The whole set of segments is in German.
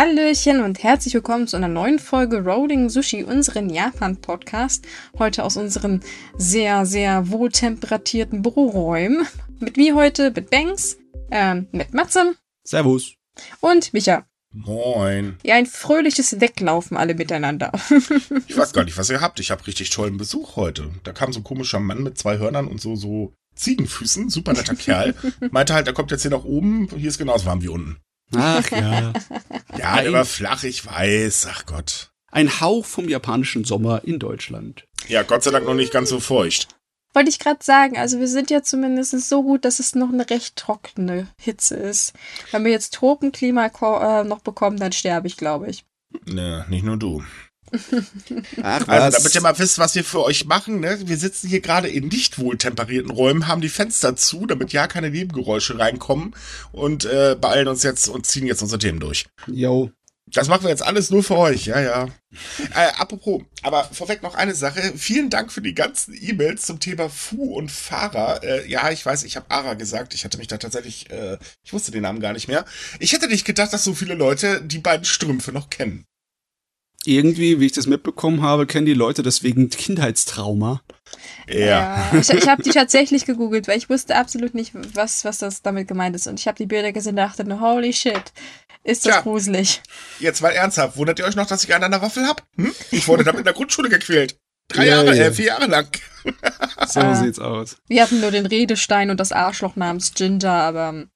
Hallöchen und herzlich willkommen zu einer neuen Folge Rolling Sushi, unseren Japan-Podcast. Heute aus unseren sehr, sehr wohltemperatierten Büroräumen. Mit wie heute? Mit Banks, ähm, mit Matze. Servus. Und Micha. Moin. Ja, ein fröhliches Weglaufen alle miteinander. ich weiß gar nicht, was ihr habt. Ich habe richtig tollen Besuch heute. Da kam so ein komischer Mann mit zwei Hörnern und so, so Ziegenfüßen. Super netter Kerl. Meinte halt, er kommt jetzt hier nach oben. Hier ist genauso warm wie unten. Ach ja. ja, der war flach, ich weiß. Ach Gott. Ein Hauch vom japanischen Sommer in Deutschland. Ja, Gott sei Dank noch nicht ganz so feucht. Wollte ich gerade sagen, also wir sind ja zumindest so gut, dass es noch eine recht trockene Hitze ist. Wenn wir jetzt Tropenklima äh, noch bekommen, dann sterbe ich, glaube ich. Ne, nicht nur du. Ach, also, damit ihr mal wisst, was wir für euch machen, ne? Wir sitzen hier gerade in nicht wohltemperierten Räumen, haben die Fenster zu, damit ja keine Nebengeräusche reinkommen und äh, beeilen uns jetzt und ziehen jetzt unsere Themen durch. Jo. Das machen wir jetzt alles nur für euch, ja, ja. Äh, apropos, aber vorweg noch eine Sache. Vielen Dank für die ganzen E-Mails zum Thema Fu und Fahrer. Äh, ja, ich weiß, ich habe Ara gesagt. Ich hatte mich da tatsächlich, äh, ich wusste den Namen gar nicht mehr. Ich hätte nicht gedacht, dass so viele Leute die beiden Strümpfe noch kennen irgendwie, wie ich das mitbekommen habe, kennen die Leute deswegen Kindheitstrauma. Ja. ja ich, ich habe die tatsächlich gegoogelt, weil ich wusste absolut nicht, was, was das damit gemeint ist. Und ich habe die Bilder gesehen und dachte, holy shit, ist das ja. gruselig. Jetzt mal ernsthaft, wundert ihr euch noch, dass ich einen an der Waffel hab? Hm? Ich wurde damit in der Grundschule gequält. Drei ja, Jahre, ja. Äh, vier Jahre lang. so ah. sieht's aus. Wir hatten nur den Redestein und das Arschloch namens Ginger, aber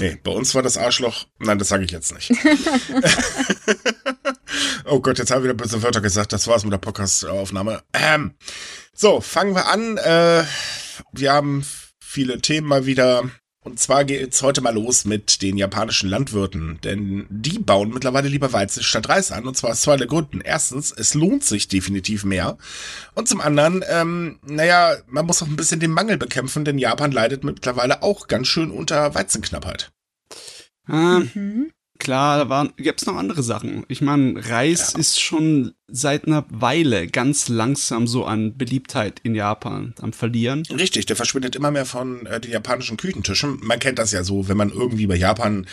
Nee, bei uns war das Arschloch. Nein, das sage ich jetzt nicht. oh Gott, jetzt haben wir wieder böse Wörter gesagt. Das war's mit der Podcast-Aufnahme. Ähm, so, fangen wir an. Äh, wir haben viele Themen mal wieder. Und zwar geht's heute mal los mit den japanischen Landwirten, denn die bauen mittlerweile lieber Weizen statt Reis an, und zwar aus zwei Gründen. Erstens, es lohnt sich definitiv mehr. Und zum anderen, ähm, naja, man muss auch ein bisschen den Mangel bekämpfen, denn Japan leidet mittlerweile auch ganz schön unter Weizenknappheit. Ah, mhm. Klar, da gibt es noch andere Sachen. Ich meine, Reis ja. ist schon seit einer Weile ganz langsam so an Beliebtheit in Japan am Verlieren. Richtig, der verschwindet immer mehr von äh, den japanischen Küchentischen. Man kennt das ja so, wenn man irgendwie bei Japan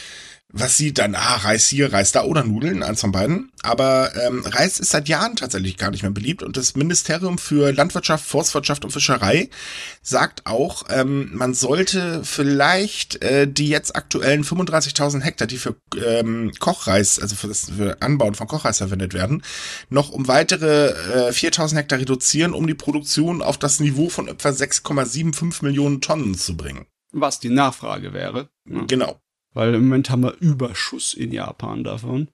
was sieht dann, ah, Reis hier, Reis da oder Nudeln, eins von beiden. Aber ähm, Reis ist seit Jahren tatsächlich gar nicht mehr beliebt und das Ministerium für Landwirtschaft, Forstwirtschaft und Fischerei sagt auch, ähm, man sollte vielleicht äh, die jetzt aktuellen 35.000 Hektar, die für ähm, Kochreis, also für das für Anbauen von Kochreis verwendet werden, noch um weitere äh, 4.000 Hektar reduzieren, um die Produktion auf das Niveau von etwa 6,75 Millionen Tonnen zu bringen. Was die Nachfrage wäre. Genau. Weil im Moment haben wir Überschuss in Japan davon.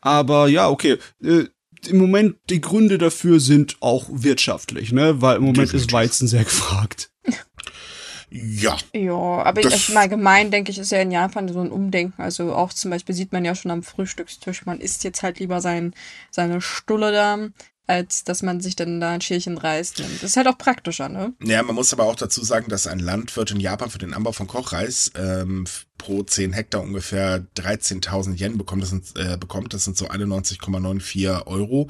Aber ja, okay. Äh, Im Moment, die Gründe dafür sind auch wirtschaftlich, ne? Weil im Moment Definitiv. ist Weizen sehr gefragt. Ja. Ja, aber ich, im Allgemeinen denke ich, ist ja in Japan so ein Umdenken. Also auch zum Beispiel sieht man ja schon am Frühstückstisch, man isst jetzt halt lieber sein, seine Stulle da, als dass man sich dann da ein Schälchen Reis nimmt. Das ist halt auch praktischer, ne? Ja, man muss aber auch dazu sagen, dass ein Landwirt in Japan für den Anbau von Kochreis ähm, pro 10 Hektar ungefähr 13.000 Yen bekommt. Das sind, äh, bekommt. Das sind so 91,94 Euro.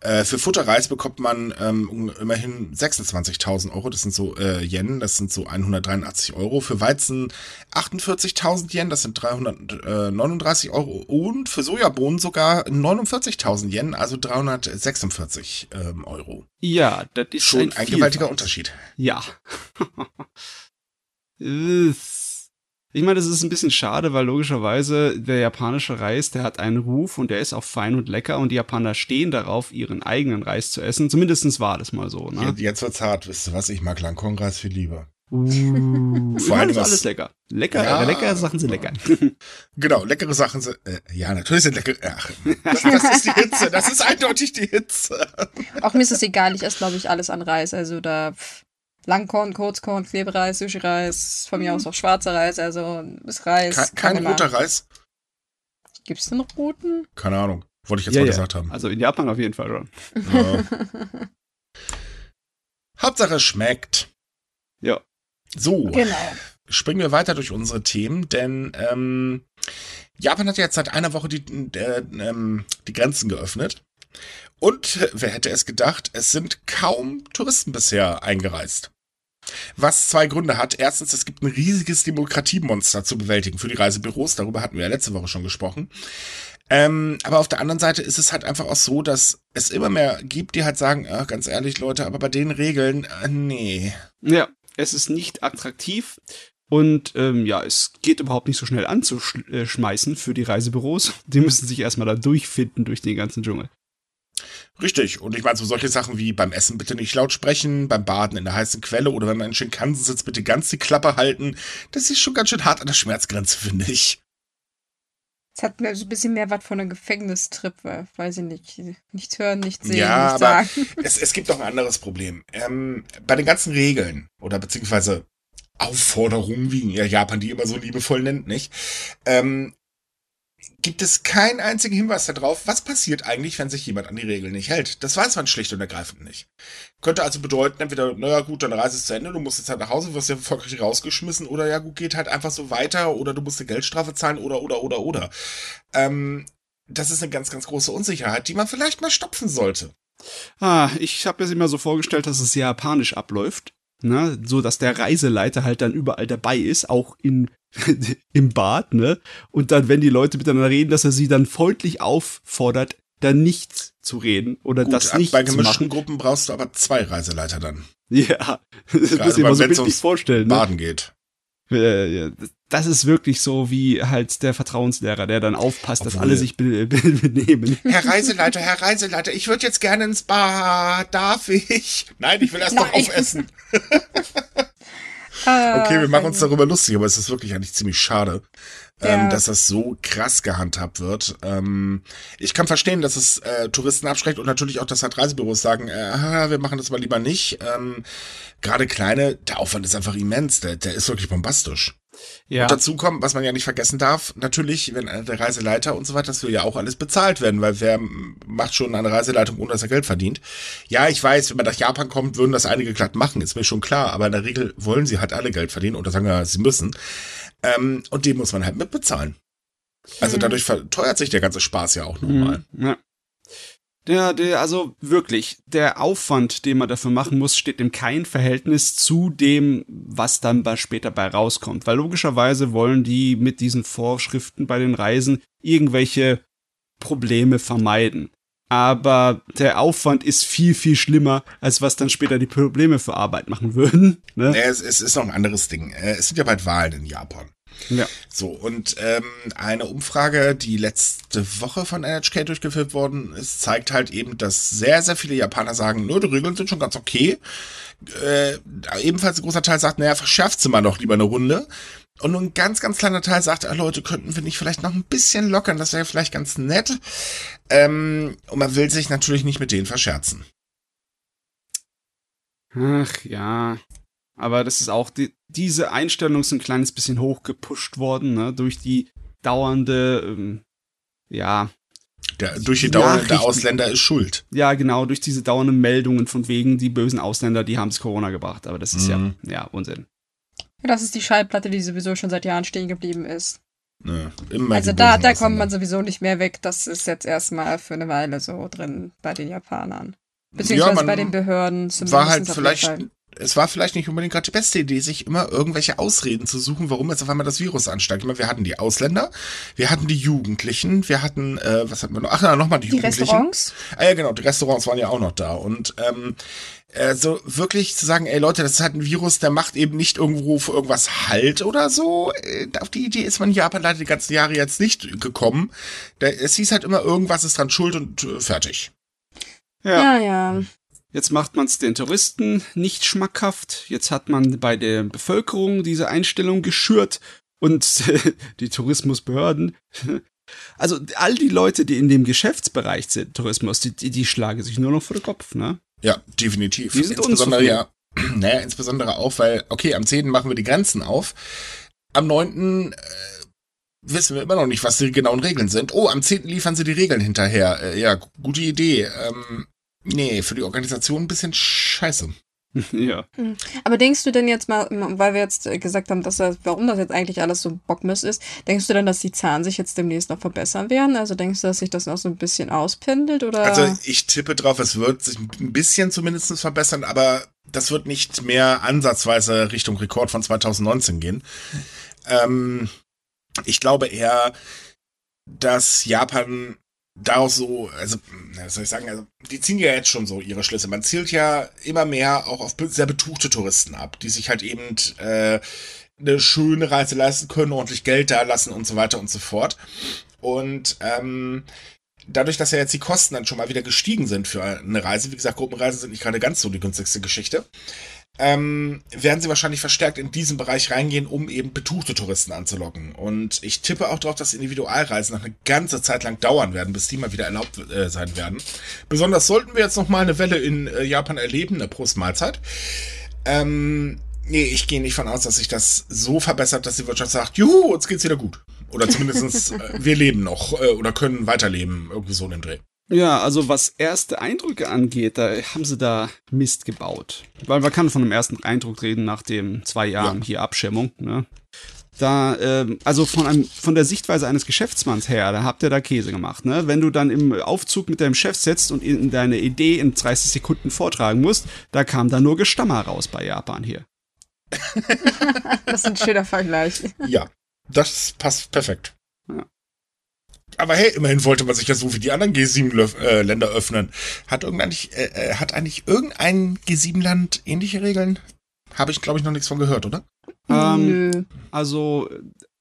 Äh, für Futterreis bekommt man ähm, immerhin 26.000 Euro. Das sind so äh, Yen. Das sind so 183 Euro. Für Weizen 48.000 Yen. Das sind 339 Euro. Und für Sojabohnen sogar 49.000 Yen. Also 346 ähm, Euro. Ja, das ist schon ein, ein gewaltiger Unterschied. Ja. Ich meine, das ist ein bisschen schade, weil logischerweise der japanische Reis, der hat einen Ruf und der ist auch fein und lecker und die Japaner stehen darauf, ihren eigenen Reis zu essen. Zumindestens war das mal so. Ne? Jetzt, wird's hart, wisst ihr was? Ich mag Langkornreis viel lieber. Uh, Vor allem ist alles lecker. Lecker, ja. leckere Sachen sind lecker. Genau, leckere Sachen sind, äh, ja, natürlich sind lecker. Ach, das, das, ist die Hitze, das ist eindeutig die Hitze. Auch mir ist es egal, ich esse, glaube ich, alles an Reis. Also da Langkorn, Kurzkorn, Klebereis, Sushi-Reis, von mir aus auch schwarzer Reis, also ist Reis. Kein, kein roter Reis? Gibt es denn noch roten? Keine Ahnung. Wollte ich jetzt ja, mal ja. gesagt haben. Also in Japan auf jeden Fall schon. Ja. Hauptsache schmeckt. Ja. So. Genau. Springen wir weiter durch unsere Themen, denn ähm, Japan hat jetzt seit einer Woche die, äh, ähm, die Grenzen geöffnet. Und wer hätte es gedacht, es sind kaum Touristen bisher eingereist. Was zwei Gründe hat. Erstens, es gibt ein riesiges Demokratiemonster zu bewältigen für die Reisebüros. Darüber hatten wir ja letzte Woche schon gesprochen. Ähm, aber auf der anderen Seite ist es halt einfach auch so, dass es immer mehr gibt, die halt sagen, ach, ganz ehrlich, Leute, aber bei den Regeln, äh, nee. Ja, es ist nicht attraktiv. Und ähm, ja, es geht überhaupt nicht so schnell anzuschmeißen für die Reisebüros. Die müssen sich erstmal da durchfinden durch den ganzen Dschungel. Richtig. Und ich meine, so solche Sachen wie beim Essen bitte nicht laut sprechen, beim Baden in der heißen Quelle oder wenn man in Shinkansen sitzt, bitte ganz die Klappe halten. Das ist schon ganz schön hart an der Schmerzgrenze, finde ich. Es hat mir so ein bisschen mehr was von einem Gefängnistrip, weil, weiß ich nicht. Nichts hören, nichts sehen, ja, nichts aber sagen. Es, es gibt noch ein anderes Problem. Ähm, bei den ganzen Regeln oder beziehungsweise Aufforderungen, wie Japan die immer so liebevoll nennt, nicht? Ähm, gibt es keinen einzigen Hinweis darauf, was passiert eigentlich, wenn sich jemand an die Regeln nicht hält. Das weiß man schlicht und ergreifend nicht. Könnte also bedeuten, entweder, naja gut, deine Reise ist zu Ende, du musst jetzt halt nach Hause, wirst ja erfolgreich rausgeschmissen, oder ja gut, geht halt einfach so weiter, oder du musst eine Geldstrafe zahlen, oder, oder, oder, oder. Ähm, das ist eine ganz, ganz große Unsicherheit, die man vielleicht mal stopfen sollte. Ah, ich habe mir das immer so vorgestellt, dass es sehr japanisch abläuft. Ne, so dass der Reiseleiter halt dann überall dabei ist, auch in, im Bad, ne? Und dann, wenn die Leute miteinander reden, dass er sie dann freundlich auffordert, dann nichts zu reden oder Gut, das nicht bei zu gemischten machen. Gruppen brauchst du aber zwei Reiseleiter dann. Ja, das muss ich so bildlich ums vorstellen. Ne? Baden geht. Äh, ja, Das ist wirklich so wie halt der Vertrauenslehrer, der dann aufpasst, dass Obwohl- alle sich be be benehmen. Herr Reiseleiter, Herr Reiseleiter, ich würde jetzt gerne ins Bad. Darf ich? Nein, ich will erst noch Nein. aufessen. Ah, Okay, wir machen uns darüber lustig, aber es ist wirklich eigentlich ziemlich schade, Ja. ähm, dass das so krass gehandhabt wird. Ähm, ich kann verstehen, dass es äh, Touristen abschreckt und natürlich auch, dass halt Reisebüros sagen, äh, wir machen das mal lieber nicht. Ähm, Gerade kleine, der Aufwand ist einfach immens, der, der ist wirklich bombastisch. Ja, Und dazu kommt, was man ja nicht vergessen darf, natürlich, wenn einer der Reiseleiter und so weiter, das will ja auch alles bezahlt werden, weil wer macht schon eine Reiseleitung, ohne dass er Geld verdient? Ja, ich weiß, wenn man nach Japan kommt, würden das einige glatt machen, ist mir schon klar, aber in der Regel wollen sie halt alle Geld verdienen oder sagen wir, sie müssen. Ähm, und den muss man halt mitbezahlen. Also Hm. dadurch verteuert sich der ganze Spaß ja auch nochmal. Mhm, Ja. Der, also wirklich, der Aufwand, den man dafür machen muss, steht im kein Verhältnis zu dem, was dann bei, später bei rauskommt. Weil logischerweise wollen die mit diesen Vorschriften bei den Reisen irgendwelche Probleme vermeiden. Aber der Aufwand ist viel, viel schlimmer, als was dann später die Probleme für Arbeit machen würden. Ne? Ja, es, es ist noch ein anderes Ding. Äh, Es sind ja bald Wahlen in Japan. Ja. So, und ähm, eine Umfrage, die letzte Woche von NHK durchgeführt worden ist, zeigt halt eben, dass sehr, sehr viele Japaner sagen, nö, die Regeln sind schon ganz okay. Äh, ebenfalls ein großer Teil sagt, naja, verschärft sie mal doch lieber eine Runde. Und nur ein ganz, ganz kleiner Teil sagt, ah, Leute, könnten wir nicht vielleicht noch ein bisschen lockern, das wäre vielleicht ganz nett. Ähm, und man will sich natürlich nicht mit denen verscherzen. Ach ja. Aber das ist auch, die, diese Einstellung ist ein kleines bisschen hochgepusht worden, ne, durch die dauernde, ähm, ja, Der, durch die Die Dauer, der Ausländer ist schuld. ja, genau, durch diese dauernden Meldungen von wegen, die bösen Ausländer, die haben es Corona gebracht. Aber das ist Mhm. ja, ja, Unsinn. Das ist die Schallplatte, die sowieso schon seit Jahren stehen geblieben ist. Immer also da, da kommt man sowieso nicht mehr weg. Das ist jetzt erstmal für eine Weile so drin bei den Japanern. Beziehungsweise man bei den Behörden zumindest. war halt vielleicht, Fall. Es war vielleicht nicht unbedingt gerade die beste Idee, sich immer irgendwelche Ausreden zu suchen, warum jetzt auf einmal das Virus ansteigt. Ich meine, wir hatten die Ausländer, wir hatten die Jugendlichen, wir hatten, äh, was hatten wir noch? Ach ja, nochmal die, Die Jugendlichen. Restaurants? Ah ja, genau, die Restaurants waren ja auch noch da. Und ähm, äh, so wirklich zu sagen, ey Leute, das ist halt ein Virus, der macht eben nicht irgendwo für irgendwas Halt oder so. Äh, auf die Idee ist man in Japan leider die ganzen Jahre jetzt nicht gekommen. Da, es hieß halt immer, irgendwas ist dran schuld und äh, fertig. Ja, ja. Jetzt macht man es den Touristen nicht schmackhaft. Jetzt hat man bei der Bevölkerung diese Einstellung geschürt und die Tourismusbehörden. Also all die Leute, die in dem Geschäftsbereich sind, Tourismus, die, die, die schlagen sich nur noch vor den Kopf, ne? Ja, definitiv. Die sind insbesondere ja, naja, insbesondere auch, weil, okay, am 10. machen wir die Grenzen auf. Am 9. Äh, wissen wir immer noch nicht, was die genauen Regeln sind. Oh, am 10. liefern sie die Regeln hinterher. Äh, ja, gute Idee. Ähm, nee, für die Organisation ein bisschen scheiße. ja. Aber denkst du denn jetzt mal, weil wir jetzt äh, gesagt haben, dass das, warum das jetzt eigentlich alles so Bockmist ist, denkst du denn, dass die Zahlen sich jetzt demnächst noch verbessern werden? Also denkst du, dass sich das noch so ein bisschen auspendelt oder? Also ich tippe drauf, es wird sich ein bisschen zumindest verbessern, aber das wird nicht mehr ansatzweise Richtung Rekord von 2019 gehen. Ähm, ich glaube eher, dass Japan daraus so, also, was soll ich sagen, also, die ziehen ja jetzt schon so ihre Schlüsse. Man zielt ja immer mehr auch auf sehr betuchte Touristen ab, die sich halt eben äh, eine schöne Reise leisten können, ordentlich Geld da lassen und so weiter und so fort. Und ähm, dadurch, dass ja jetzt die Kosten dann schon mal wieder gestiegen sind für eine Reise, wie gesagt, Gruppenreisen sind nicht gerade ganz so die günstigste Geschichte, ähm, werden sie wahrscheinlich verstärkt in diesen Bereich reingehen, um eben betuchte Touristen anzulocken. Und ich tippe auch darauf, dass Individualreisen noch eine ganze Zeit lang dauern werden, bis die mal wieder erlaubt äh, sein werden. Besonders sollten wir jetzt noch mal eine Welle in äh, Japan erleben, eine Prost Mahlzeit. Ähm, nee, ich gehe nicht von aus, dass sich das so verbessert, dass die Wirtschaft sagt, juhu, uns geht's wieder gut. Oder zumindestens äh, wir leben noch äh, oder können weiterleben, irgendwie so in dem Dreh. Ja, also was erste Eindrücke angeht, da haben sie da Mist gebaut. Weil man kann von einem ersten Eindruck reden nach den zwei Jahren ja. hier Abschirmung. Ne? Da, ähm, also von, einem, von der Sichtweise eines Geschäftsmanns her, da habt ihr da Käse gemacht. Ne? Wenn du dann im Aufzug mit deinem Chef sitzt und in deine Idee in 30 Sekunden vortragen musst, da kam da nur Gestammer raus bei Japan hier. das ist ein schöner Vergleich. Ja, das passt perfekt. Ja aber hey, immerhin wollte man sich ja so wie die anderen G7-Länder äh, öffnen. Hat, eigentlich, äh, äh, hat eigentlich irgendein G7-Land ähnliche Regeln? Habe ich, glaube ich, noch nichts von gehört, oder? Ähm, also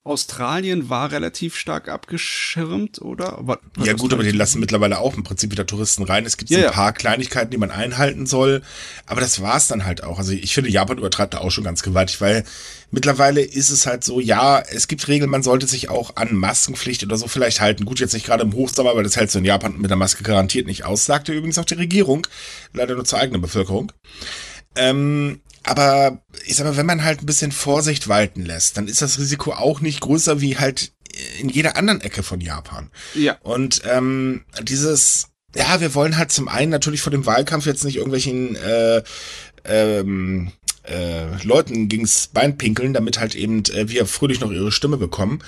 Australien war relativ stark abgeschirmt, oder? War ja gut, aber die lassen mittlerweile auch im Prinzip wieder Touristen rein. Es gibt ja, ein paar ja. Kleinigkeiten, die man einhalten soll, aber das war's dann halt auch. Also ich finde, Japan übertreibt da auch schon ganz gewaltig, weil mittlerweile ist es halt so, ja, es gibt Regeln, man sollte sich auch an Maskenpflicht oder so vielleicht halten. Gut, jetzt nicht gerade im Hochsommer, weil das hältst du in Japan mit der Maske garantiert nicht aus, sagte übrigens auch die Regierung, leider nur zur eigenen Bevölkerung. Ähm, aber ich sag mal, wenn man halt ein bisschen Vorsicht walten lässt, dann ist das Risiko auch nicht größer wie halt in jeder anderen Ecke von Japan. Ja. Und ähm, dieses, ja, wir wollen halt zum einen natürlich vor dem Wahlkampf jetzt nicht irgendwelchen äh, ähm, äh, Leuten gegens Bein pinkeln, damit halt eben äh, wir fröhlich noch ihre Stimme bekommen.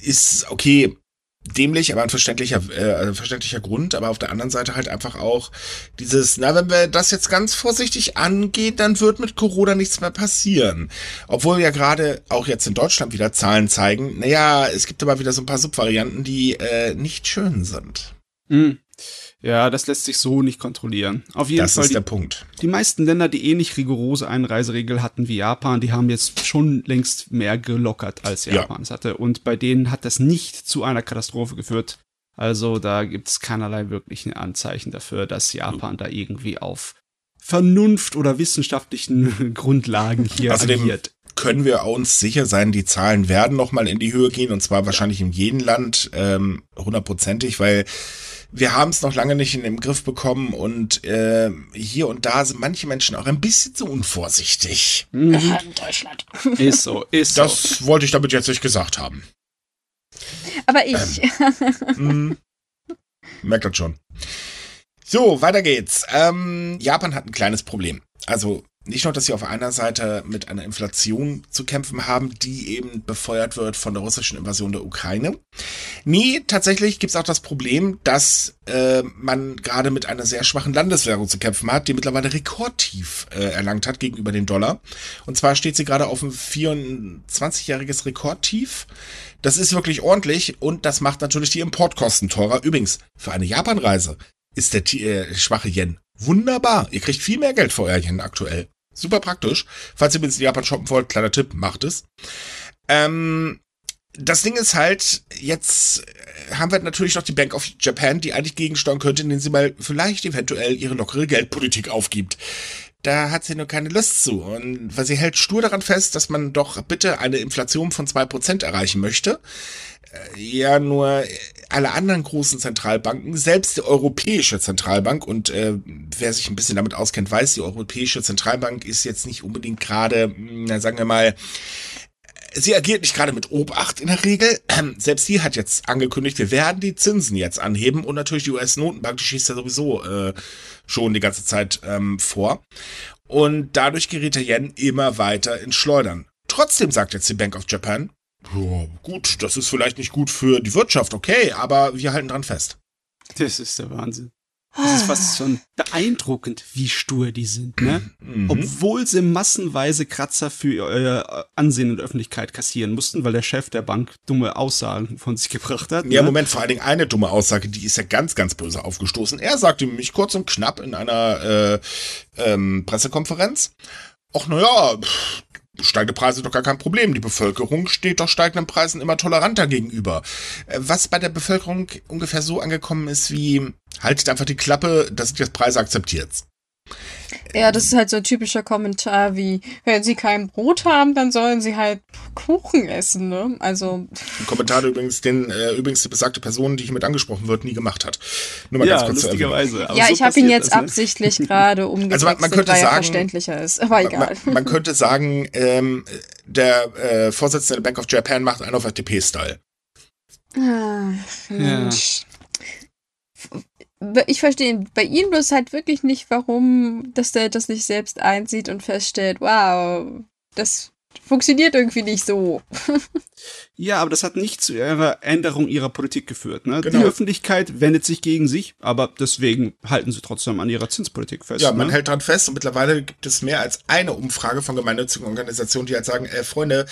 Ist okay, dämlich, aber ein verständlicher, äh, verständlicher Grund, aber auf der anderen Seite halt einfach auch dieses, na, wenn wir das jetzt ganz vorsichtig angehen, dann wird mit Corona nichts mehr passieren. Obwohl ja gerade auch jetzt in Deutschland wieder Zahlen zeigen, naja, es gibt aber wieder so ein paar Subvarianten, die äh, nicht schön sind. Mhm. Ja, das lässt sich so nicht kontrollieren. Auf jeden das Fall. Das ist die, der Punkt. Die meisten Länder, die ähnlich eh rigorose Einreiseregeln hatten wie Japan, die haben jetzt schon längst mehr gelockert als Japan es hatte. Und bei denen hat das nicht zu einer Katastrophe geführt. Also da gibt es keinerlei wirklichen Anzeichen dafür, dass Japan da irgendwie auf Vernunft oder wissenschaftlichen Grundlagen hier Außerdem agiert. Können wir uns sicher sein, die Zahlen werden nochmal in die Höhe gehen und zwar wahrscheinlich in jedem Land ähm, hundertprozentig, weil wir haben es noch lange nicht in den Griff bekommen und äh, hier und da sind manche Menschen auch ein bisschen zu unvorsichtig. Mhm. In Deutschland. Ist so, ist das so. Das wollte ich damit jetzt nicht gesagt haben. Aber ich. Ähm, mh, merkt das schon. So, weiter geht's. Ähm, Japan hat ein kleines Problem. Also nicht nur, dass sie auf einer Seite mit einer Inflation zu kämpfen haben, die eben befeuert wird von der russischen Invasion der Ukraine. Nee, tatsächlich gibt es auch das Problem, dass äh, man gerade mit einer sehr schwachen Landeswährung zu kämpfen hat, die mittlerweile rekordtief äh, erlangt hat gegenüber dem Dollar. Und zwar steht sie gerade auf ein 24-jähriges Rekordtief. Das ist wirklich ordentlich und das macht natürlich die Importkosten teurer. Übrigens, für eine Japanreise ist der äh, schwache Yen wunderbar. Ihr kriegt viel mehr Geld für euer Yen aktuell. Super praktisch. Falls ihr mit Japan shoppen wollt, kleiner Tipp, macht es. Ähm, das Ding ist halt, jetzt haben wir natürlich noch die Bank of Japan, die eigentlich gegensteuern könnte, indem sie mal vielleicht eventuell ihre lockere Geldpolitik aufgibt. Da hat sie nur keine Lust zu. Und weil sie hält stur daran fest, dass man doch bitte eine Inflation von zwei Prozent erreichen möchte. Äh, ja, nur alle anderen großen Zentralbanken, selbst die Europäische Zentralbank, und äh, wer sich ein bisschen damit auskennt, weiß, die Europäische Zentralbank ist jetzt nicht unbedingt gerade, na, sagen wir mal, sie agiert nicht gerade mit Obacht in der Regel. Selbst sie hat jetzt angekündigt, wir werden die Zinsen jetzt anheben und natürlich die US-Notenbank, die schießt ja sowieso äh, schon die ganze Zeit ähm, vor. Und dadurch gerät der Yen immer weiter ins Schleudern. Trotzdem sagt jetzt die Bank of Japan, ja, gut, das ist vielleicht nicht gut für die Wirtschaft, okay, aber wir halten dran fest. Das ist der Wahnsinn. Das ist fast schon beeindruckend, wie stur die sind, ne? Mhm. Obwohl sie massenweise Kratzer für euer Ansehen in der Öffentlichkeit kassieren mussten, weil der Chef der Bank dumme Aussagen von sich gebracht hat. Ja, ne? Moment, vor allen Dingen eine dumme Aussage, die ist ja ganz, ganz böse aufgestoßen. Er sagte mich kurz und knapp in einer äh, ähm, Pressekonferenz, ach naja, steigende Preise sind doch gar kein Problem. Die Bevölkerung steht doch steigenden Preisen immer toleranter gegenüber. Äh, was bei der Bevölkerung ungefähr so angekommen ist wie, haltet einfach die Klappe, das sind jetzt Preise akzeptiert. Ja, das ist halt so ein typischer Kommentar wie, wenn sie kein Brot haben, dann sollen sie halt Kuchen essen, ne? Also. Ein Kommentar übrigens, den äh, übrigens die besagte Person, die hiermit angesprochen wird, nie gemacht hat. Nur mal ja, ganz kurz lustigerweise. Ja, so ich habe ihn jetzt das, ne? absichtlich gerade umgewechselt, also man, man könnte weil sagen, er verständlicher ist. Aber egal. Man, man könnte sagen, ähm, der äh, Vorsitzende der Bank of Japan macht einen auf FDP-Style. Ah, Mensch. Ja ich verstehe bei ihm bloß halt wirklich nicht, warum, dass der das nicht selbst einsieht und feststellt, wow, das funktioniert irgendwie nicht so. ja, aber das hat nicht zu ihrer Änderung ihrer Politik geführt. Ne? Genau. Die Öffentlichkeit wendet sich gegen sich, aber deswegen halten sie trotzdem an ihrer Zinspolitik fest. Ja, man ne? hält dran fest und mittlerweile gibt es mehr als eine Umfrage von gemeinnützigen Organisationen, die halt sagen, äh, Freunde,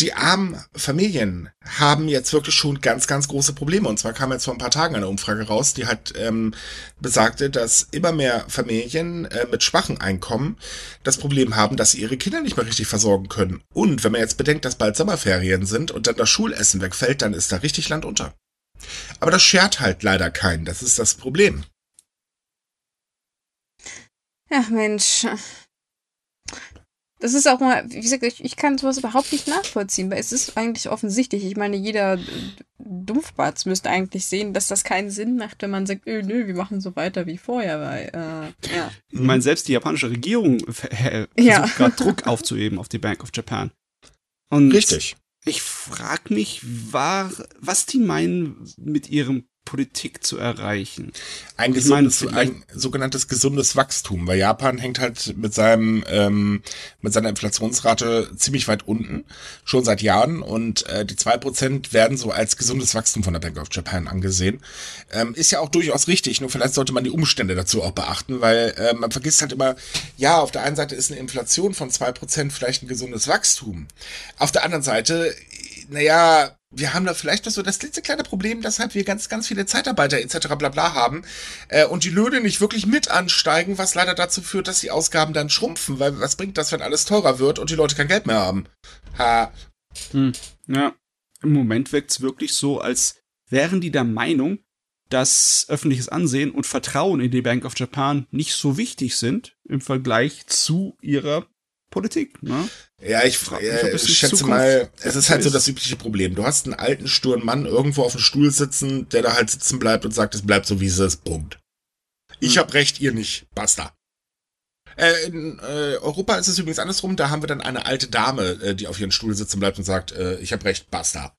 die armen Familien haben jetzt wirklich schon ganz, ganz große Probleme. Und zwar kam jetzt vor ein paar Tagen eine Umfrage raus, die halt ähm, besagte, dass immer mehr Familien äh, mit schwachen Einkommen das Problem haben, dass sie ihre Kinder nicht mehr richtig versorgen können. Und wenn man jetzt bedenkt, dass bald Sommerferien sind und dann das Schulessen wegfällt, dann ist da richtig Land unter. Aber das schert halt leider keinen. Das ist das Problem. Ach Mensch, das ist auch mal, wie gesagt, ich, ich kann sowas überhaupt nicht nachvollziehen, weil es ist eigentlich offensichtlich. Ich meine, jeder Dumpfbatz müsste eigentlich sehen, dass das keinen Sinn macht, wenn man sagt, öh, nö, wir machen so weiter wie vorher, weil, äh, ja. Ich meine, selbst die japanische Regierung versucht ja. gerade Druck aufzuheben auf die Bank of Japan. Und Richtig. Ich frage mich, war, was die meinen mit ihrem Politik zu erreichen. Ein, gesundes, meine, ein sogenanntes gesundes Wachstum, weil Japan hängt halt mit seinem ähm, mit seiner Inflationsrate ziemlich weit unten, schon seit Jahren und äh, die zwei Prozent werden so als gesundes Wachstum von der Bank of Japan angesehen. Ähm, ist ja auch durchaus richtig, nur vielleicht sollte man die Umstände dazu auch beachten, weil äh, man vergisst halt immer, ja, auf der einen Seite ist eine Inflation von zwei Prozent vielleicht ein gesundes Wachstum. Auf der anderen Seite, naja, wir haben da vielleicht noch so das klitzekleine Problem, dass halt wir ganz, ganz viele Zeitarbeiter etc. bla bla haben äh, und die Löhne nicht wirklich mit ansteigen, was leider dazu führt, dass die Ausgaben dann schrumpfen, weil was bringt das, wenn alles teurer wird und die Leute kein Geld mehr haben? Ha. Hm. Ja, im Moment wirkt es wirklich so, als wären die der Meinung, dass öffentliches Ansehen und Vertrauen in die Bank of Japan nicht so wichtig sind im Vergleich zu ihrer Politik. Ne? Ja, ich, äh, ich schätze mal, es ist halt so das übliche Problem. Du hast einen alten, sturen Mann irgendwo auf dem Stuhl sitzen, der da halt sitzen bleibt und sagt, es bleibt so, wie es ist. Punkt. Ich hm. hab recht, ihr nicht. Basta. Äh, in äh, Europa ist es übrigens andersrum. Da haben wir dann eine alte Dame, äh, die auf ihren Stuhl sitzen bleibt und sagt, äh, ich hab recht, basta.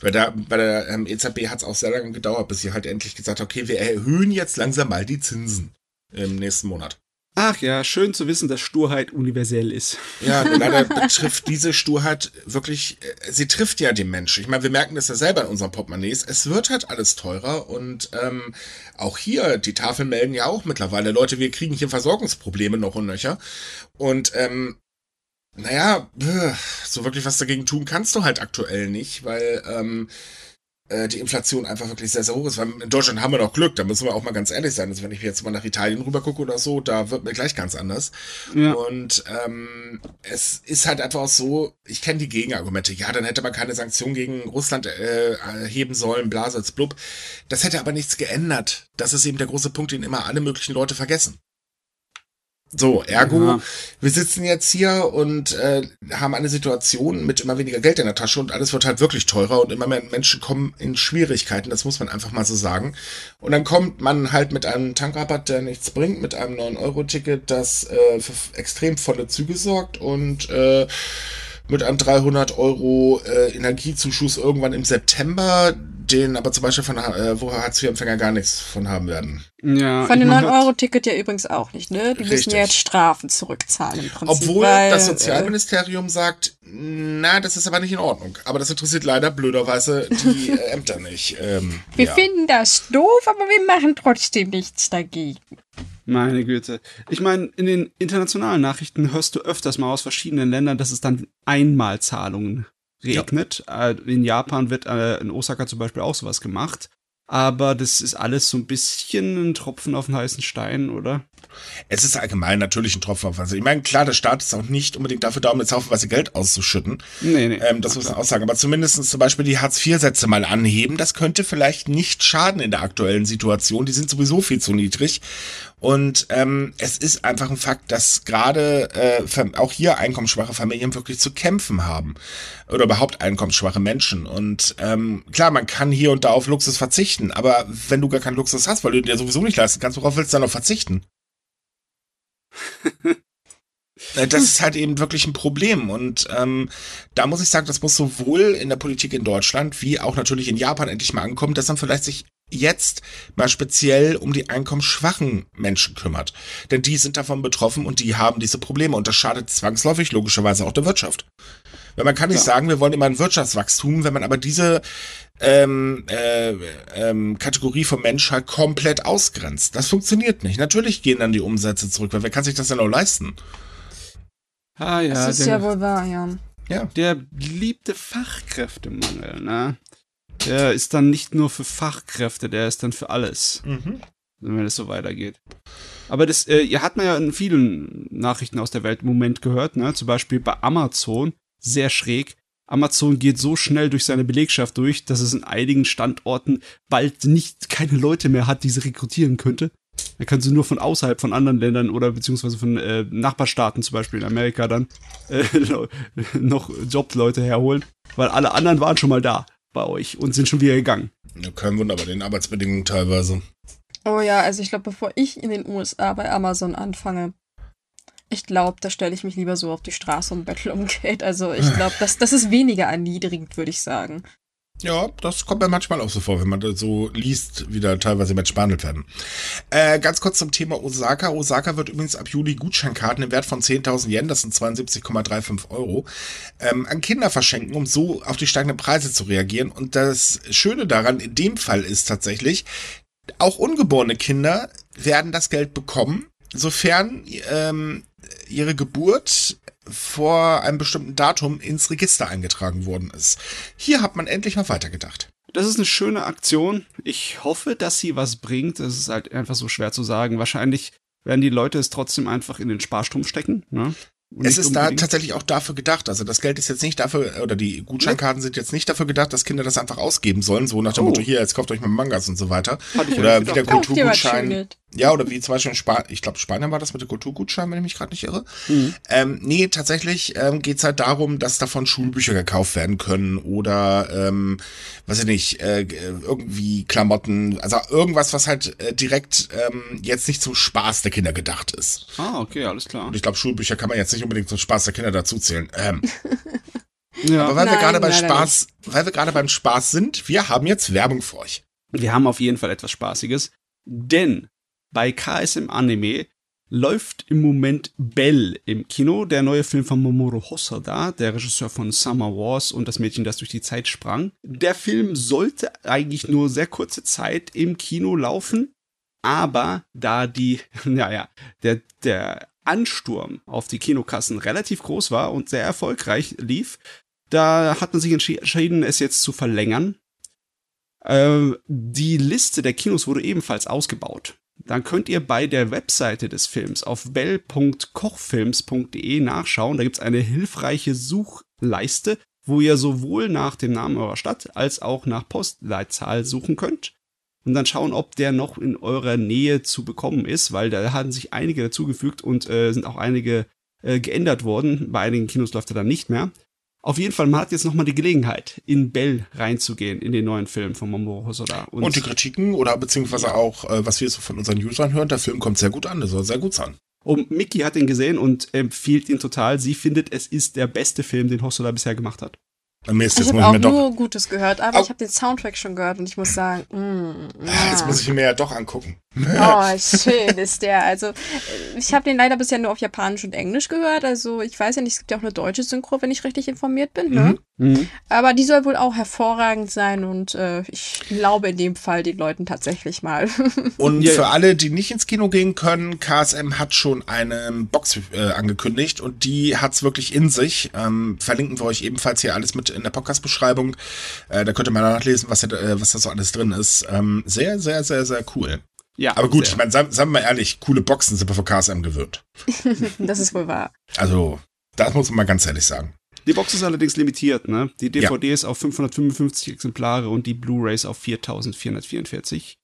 Bei der, bei der ähm, EZB hat es auch sehr lange gedauert, bis sie halt endlich gesagt hat, okay, wir erhöhen jetzt langsam mal die Zinsen im nächsten Monat. Ach ja, schön zu wissen, dass Sturheit universell ist. Ja, leider betrifft diese Sturheit wirklich, äh, sie trifft ja den Menschen. Ich meine, wir merken das ja selber in unseren Portemonnaies. Es wird halt alles teurer und ähm, auch hier, die Tafeln melden ja auch mittlerweile, Leute, wir kriegen hier Versorgungsprobleme noch und nöcher. Und ähm, naja, so wirklich was dagegen tun kannst du halt aktuell nicht, weil ähm, äh, die Inflation einfach wirklich sehr, sehr hoch ist. Weil in Deutschland haben wir doch Glück, da müssen wir auch mal ganz ehrlich sein. Also wenn ich jetzt mal nach Italien rüber gucke oder so, da wird mir gleich ganz anders. Ja. Und ähm, es ist halt einfach so, ich kenne die Gegenargumente. Ja, dann hätte man keine Sanktionen gegen Russland äh, erheben sollen, Blasels blub. Das hätte aber nichts geändert. Das ist eben der große Punkt, den immer alle möglichen Leute vergessen. So, ergo, ja. wir sitzen jetzt hier und äh, haben eine Situation mit immer weniger Geld in der Tasche und alles wird halt wirklich teurer und immer mehr Menschen kommen in Schwierigkeiten, das muss man einfach mal so sagen. Und dann kommt man halt mit einem Tankrabatt, der nichts bringt, mit einem 9-Euro-Ticket, das äh, für extrem volle Züge sorgt und äh, mit einem 300 Euro äh, Energiezuschuss irgendwann im September, denen aber zum Beispiel von, äh, wo Hartz-IV-Empfänger gar nichts von haben werden. Ja, Von dem mein, 9-Euro-Ticket ja übrigens auch nicht, ne? Die müssen Richtig. ja jetzt Strafen zurückzahlen im Prinzip. Obwohl weil, das äh, Sozialministerium sagt, na, das ist aber nicht in Ordnung. Aber das interessiert leider blöderweise die äh, Ämter nicht. Ähm, Wir ja. finden das doof, aber wir machen trotzdem nichts dagegen. Meine Güte. Ich meine, in den internationalen Nachrichten hörst du öfters mal aus verschiedenen Ländern, dass es dann Einmalzahlungen regnet. Äh, In Japan wird äh, in Osaka zum Beispiel auch sowas gemacht. Aber das ist alles so ein bisschen ein Tropfen auf den heißen Stein, oder? Es ist allgemein natürlich ein Tropfen auf Wasser. Ich meine, klar, der Staat ist auch nicht unbedingt dafür da, um jetzt haufenweise Geld auszuschütten. Nee, nee. Ähm, das muss man auch sagen. Aber zumindest zum Beispiel die Hartz-IV-Sätze mal anheben, das könnte vielleicht nicht schaden in der aktuellen Situation. Die sind sowieso viel zu niedrig. Und ähm, es ist einfach ein Fakt, dass gerade äh, auch hier einkommensschwache Familien wirklich zu kämpfen haben. Oder überhaupt einkommensschwache Menschen. Und ähm, klar, man kann hier und da auf Luxus verzichten. Aber wenn du gar keinen Luxus hast, weil du dir sowieso nicht leisten kannst, worauf willst du dann noch verzichten? Äh, Das ist halt eben wirklich ein Problem. Und ähm, da muss ich sagen, das muss sowohl in der Politik in Deutschland wie auch natürlich in Japan endlich mal ankommen, dass man vielleicht sich jetzt mal speziell um die einkommensschwachen Menschen kümmert. Denn die sind davon betroffen und die haben diese Probleme. Und das schadet zwangsläufig logischerweise auch der Wirtschaft. Weil man kann nicht Ja. sagen, wir wollen immer ein Wirtschaftswachstum, wenn man aber diese ähm, äh, ähm, Kategorie von Mensch halt komplett ausgrenzt. Das funktioniert nicht. Natürlich gehen dann die Umsätze zurück, weil wer kann sich das denn auch leisten? ah ja, Das ist der, ja wohl wahr, ja. Ja. der beliebte Fachkräftemangel, ne? Der ist dann nicht nur für Fachkräfte, der ist dann für alles. Mhm. wenn es so weitergeht. Aber das äh, ihr hat man ja in vielen Nachrichten aus der Welt im Moment gehört, ne? Zum Beispiel bei Amazon, sehr schräg. Amazon geht so schnell durch seine Belegschaft durch, dass es in einigen Standorten bald nicht keine Leute mehr hat, die sie rekrutieren könnte. Da können sie nur von außerhalb von anderen Ländern oder beziehungsweise von äh, Nachbarstaaten, zum Beispiel in Amerika, dann äh, noch Jobleute herholen, weil alle anderen waren schon mal da bei euch und sind schon wieder gegangen. Ja, kein Wunder bei den Arbeitsbedingungen teilweise. Oh ja, also ich glaube, bevor ich in den USA bei Amazon anfange, ich glaube, da stelle ich mich lieber so auf die Straße und bettel um Geld. Also ich glaube, das, das ist weniger erniedrigend, würde ich sagen. Ja, das kommt mir manchmal auch so vor, wenn man das so liest, wie da teilweise Match behandelt werden. Äh, ganz kurz zum Thema Osaka. Osaka wird übrigens ab Juli Gutscheinkarten im Wert von 10.000 Yen, das sind 72,35 Euro, ähm, an Kinder verschenken, um so auf die steigenden Preise zu reagieren. Und das Schöne daran in dem Fall ist tatsächlich, auch ungeborene Kinder werden das Geld bekommen, sofern ähm, ihre Geburt vor einem bestimmten Datum ins Register eingetragen worden ist. Hier hat man endlich mal weitergedacht. Das ist eine schöne Aktion. Ich hoffe, dass sie was bringt. Es ist halt einfach so schwer zu sagen. Wahrscheinlich werden die Leute es trotzdem einfach in den Sparstrom stecken. Ne? Und Es ist da unbedingt- tatsächlich auch dafür gedacht. Also das Geld ist jetzt nicht dafür, oder die Gutscheinkarten sind jetzt nicht dafür gedacht, dass Kinder das einfach ausgeben sollen, so nach dem Oh. Motto, hier, jetzt kauft euch mal Mangas und so weiter. Hatte ich ja Oder nicht wie der gedacht. Kauft dir was Kulturgutschein. Ja, oder wie zum Beispiel in Spanien, ich glaube Spanien war das mit dem Kulturgutschein, wenn ich mich gerade nicht irre. Mhm. Ähm, nee, tatsächlich ähm, geht's halt darum, dass davon Schulbücher gekauft werden können oder, ähm, weiß ich nicht, äh, irgendwie Klamotten, also irgendwas, was halt äh, direkt ähm, jetzt nicht zum Spaß der Kinder gedacht ist. Ah, okay, alles klar. Und ich glaube, Schulbücher kann man jetzt nicht unbedingt zum Spaß der Kinder dazuzählen. Ähm, Ja. aber weil wir Nein, gerade bei leider Spaß, weil wir gerade beim Spaß sind, wir haben jetzt Werbung für euch. Wir haben auf jeden Fall etwas Spaßiges. Denn bei KSM Anime läuft im Moment Bell im Kino, der neue Film von Mamoru Hosoda, der Regisseur von Summer Wars und das Mädchen, das durch die Zeit sprang. Der Film sollte eigentlich nur sehr kurze Zeit im Kino laufen, aber da die, naja, der, der Ansturm auf die Kinokassen relativ groß war und sehr erfolgreich lief, da hat man sich entschi- entschieden, es jetzt zu verlängern. Ähm, die Liste der Kinos wurde ebenfalls ausgebaut. Dann könnt ihr bei der Webseite des Films auf bell.kochfilms.de nachschauen. Da gibt's eine hilfreiche Suchleiste, wo ihr sowohl nach dem Namen eurer Stadt als auch nach Postleitzahl suchen könnt. Und dann schauen, ob der noch in eurer Nähe zu bekommen ist, weil da haben sich einige dazugefügt und äh, sind auch einige äh, geändert worden. Bei einigen Kinos läuft er dann nicht mehr. Auf jeden Fall, man hat jetzt nochmal die Gelegenheit, in Bell reinzugehen, in den neuen Film von Mamoru Hosoda. Und, die Kritiken oder beziehungsweise auch, äh, was wir so von unseren Usern hören, der Film kommt sehr gut an, der soll sehr gut sein. Und Mickey hat ihn gesehen und empfiehlt ihn total. Sie findet, es ist der beste Film, den Hosoda bisher gemacht hat. Mist, Ich habe auch nur Gutes gehört, aber Au. ich habe den Soundtrack schon gehört und ich muss sagen, mm, Jetzt ja. muss ich mir ja doch angucken. Oh, schön ist der. Also, äh, ich habe den leider bisher nur auf Japanisch und Englisch gehört. Also, ich weiß ja nicht, es gibt ja auch eine deutsche Synchro, wenn ich richtig informiert bin. Ne? Mhm. Mhm. Aber die soll wohl auch hervorragend sein und äh, ich glaube in dem Fall den Leuten tatsächlich mal. Und für alle, die nicht ins Kino gehen können, KSM hat schon eine Box äh, angekündigt und die hat's wirklich in sich. Ähm, verlinken wir euch ebenfalls hier alles mit in der Podcast-Beschreibung. Äh, da könnt ihr mal nachlesen, was, da- äh, was da so alles drin ist. Ähm, sehr, sehr, sehr, sehr cool. Ja, Aber gut, ich meine, sagen, sagen wir mal ehrlich, coole Boxen sind wir von KSM gewöhnt. das ist wohl wahr. Also, das muss man mal ganz ehrlich sagen. Die Box ist allerdings limitiert, ne? Die Ja. DVDs auf 555 Exemplare und die Blu-rays auf 4444.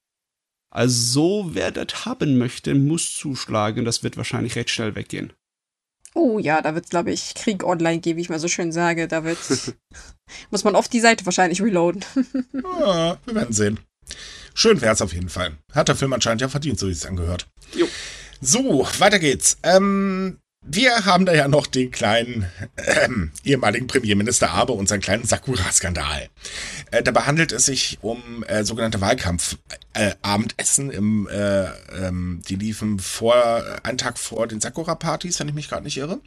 Also, wer das haben möchte, muss zuschlagen. Das wird wahrscheinlich recht schnell weggehen. Oh ja, da wird, glaube ich, Krieg online gehen, wie ich mal so schön sage. Da wird, muss man oft die Seite wahrscheinlich reloaden. Ja, wir werden sehen. Schön wär's auf jeden Fall. Hat der Film anscheinend ja verdient, so wie es angehört. Jo. So, weiter geht's. Ähm, wir haben da ja noch den kleinen ähm, ehemaligen Premierminister Abe und seinen kleinen Sakura-Skandal. Äh, dabei handelt es sich um äh, sogenannte Wahlkampf-Abendessen. im, äh, ähm, die liefen vor, einen Tag vor den Sakura-Partys, wenn ich mich gerade nicht irre.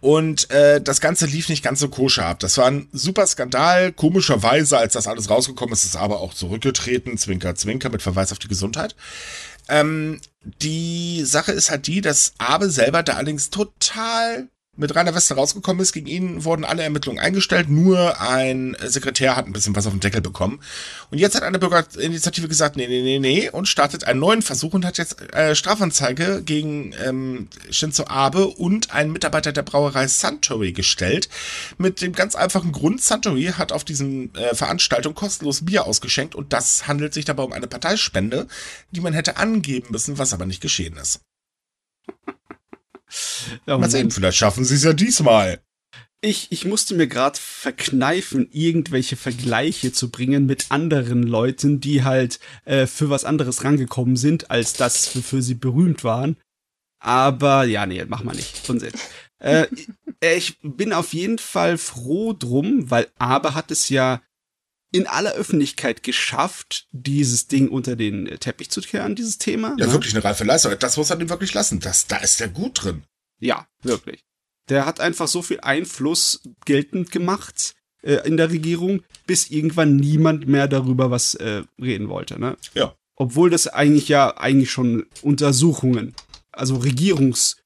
Und äh, das Ganze lief nicht ganz so koscher ab. Das war ein super Skandal. Komischerweise, als das alles rausgekommen ist, ist aber auch zurückgetreten. Zwinker, zwinker, mit Verweis auf die Gesundheit. Ähm, die Sache ist halt die, dass Abe selber da allerdings total mit reiner Weste rausgekommen ist. Gegen ihn wurden alle Ermittlungen eingestellt. Nur ein Sekretär hat ein bisschen was auf den Deckel bekommen. Und jetzt hat eine Bürgerinitiative gesagt, nee, nee, nee, nee, und startet einen neuen Versuch und hat jetzt äh, Strafanzeige gegen ähm, Shinzo Abe und einen Mitarbeiter der Brauerei Suntory gestellt. Mit dem ganz einfachen Grund, Suntory hat auf diesen äh, Veranstaltung kostenlos Bier ausgeschenkt und das handelt sich dabei um eine Parteispende, die man hätte angeben müssen, was aber nicht geschehen ist. Mal sehen, vielleicht schaffen sie es ja diesmal. Ich, ich musste mir gerade verkneifen, irgendwelche Vergleiche zu bringen mit anderen Leuten, die halt äh, für was anderes rangekommen sind, als das, wofür sie berühmt waren. Aber ja, nee, mach mal nicht. Unsinn. äh, ich bin auf jeden Fall froh drum, weil Abe hat es ja in aller Öffentlichkeit geschafft, dieses Ding unter den Teppich zu kehren, dieses Thema. Ja, ne? wirklich eine reife Leistung. Das muss man ihm wirklich lassen. Das, da ist er gut drin. Ja, wirklich. Der hat einfach so viel Einfluss geltend gemacht äh, in der Regierung, bis irgendwann niemand mehr darüber was äh, reden wollte. Ne? Ja. Obwohl das eigentlich ja eigentlich schon Untersuchungen, also Regierungs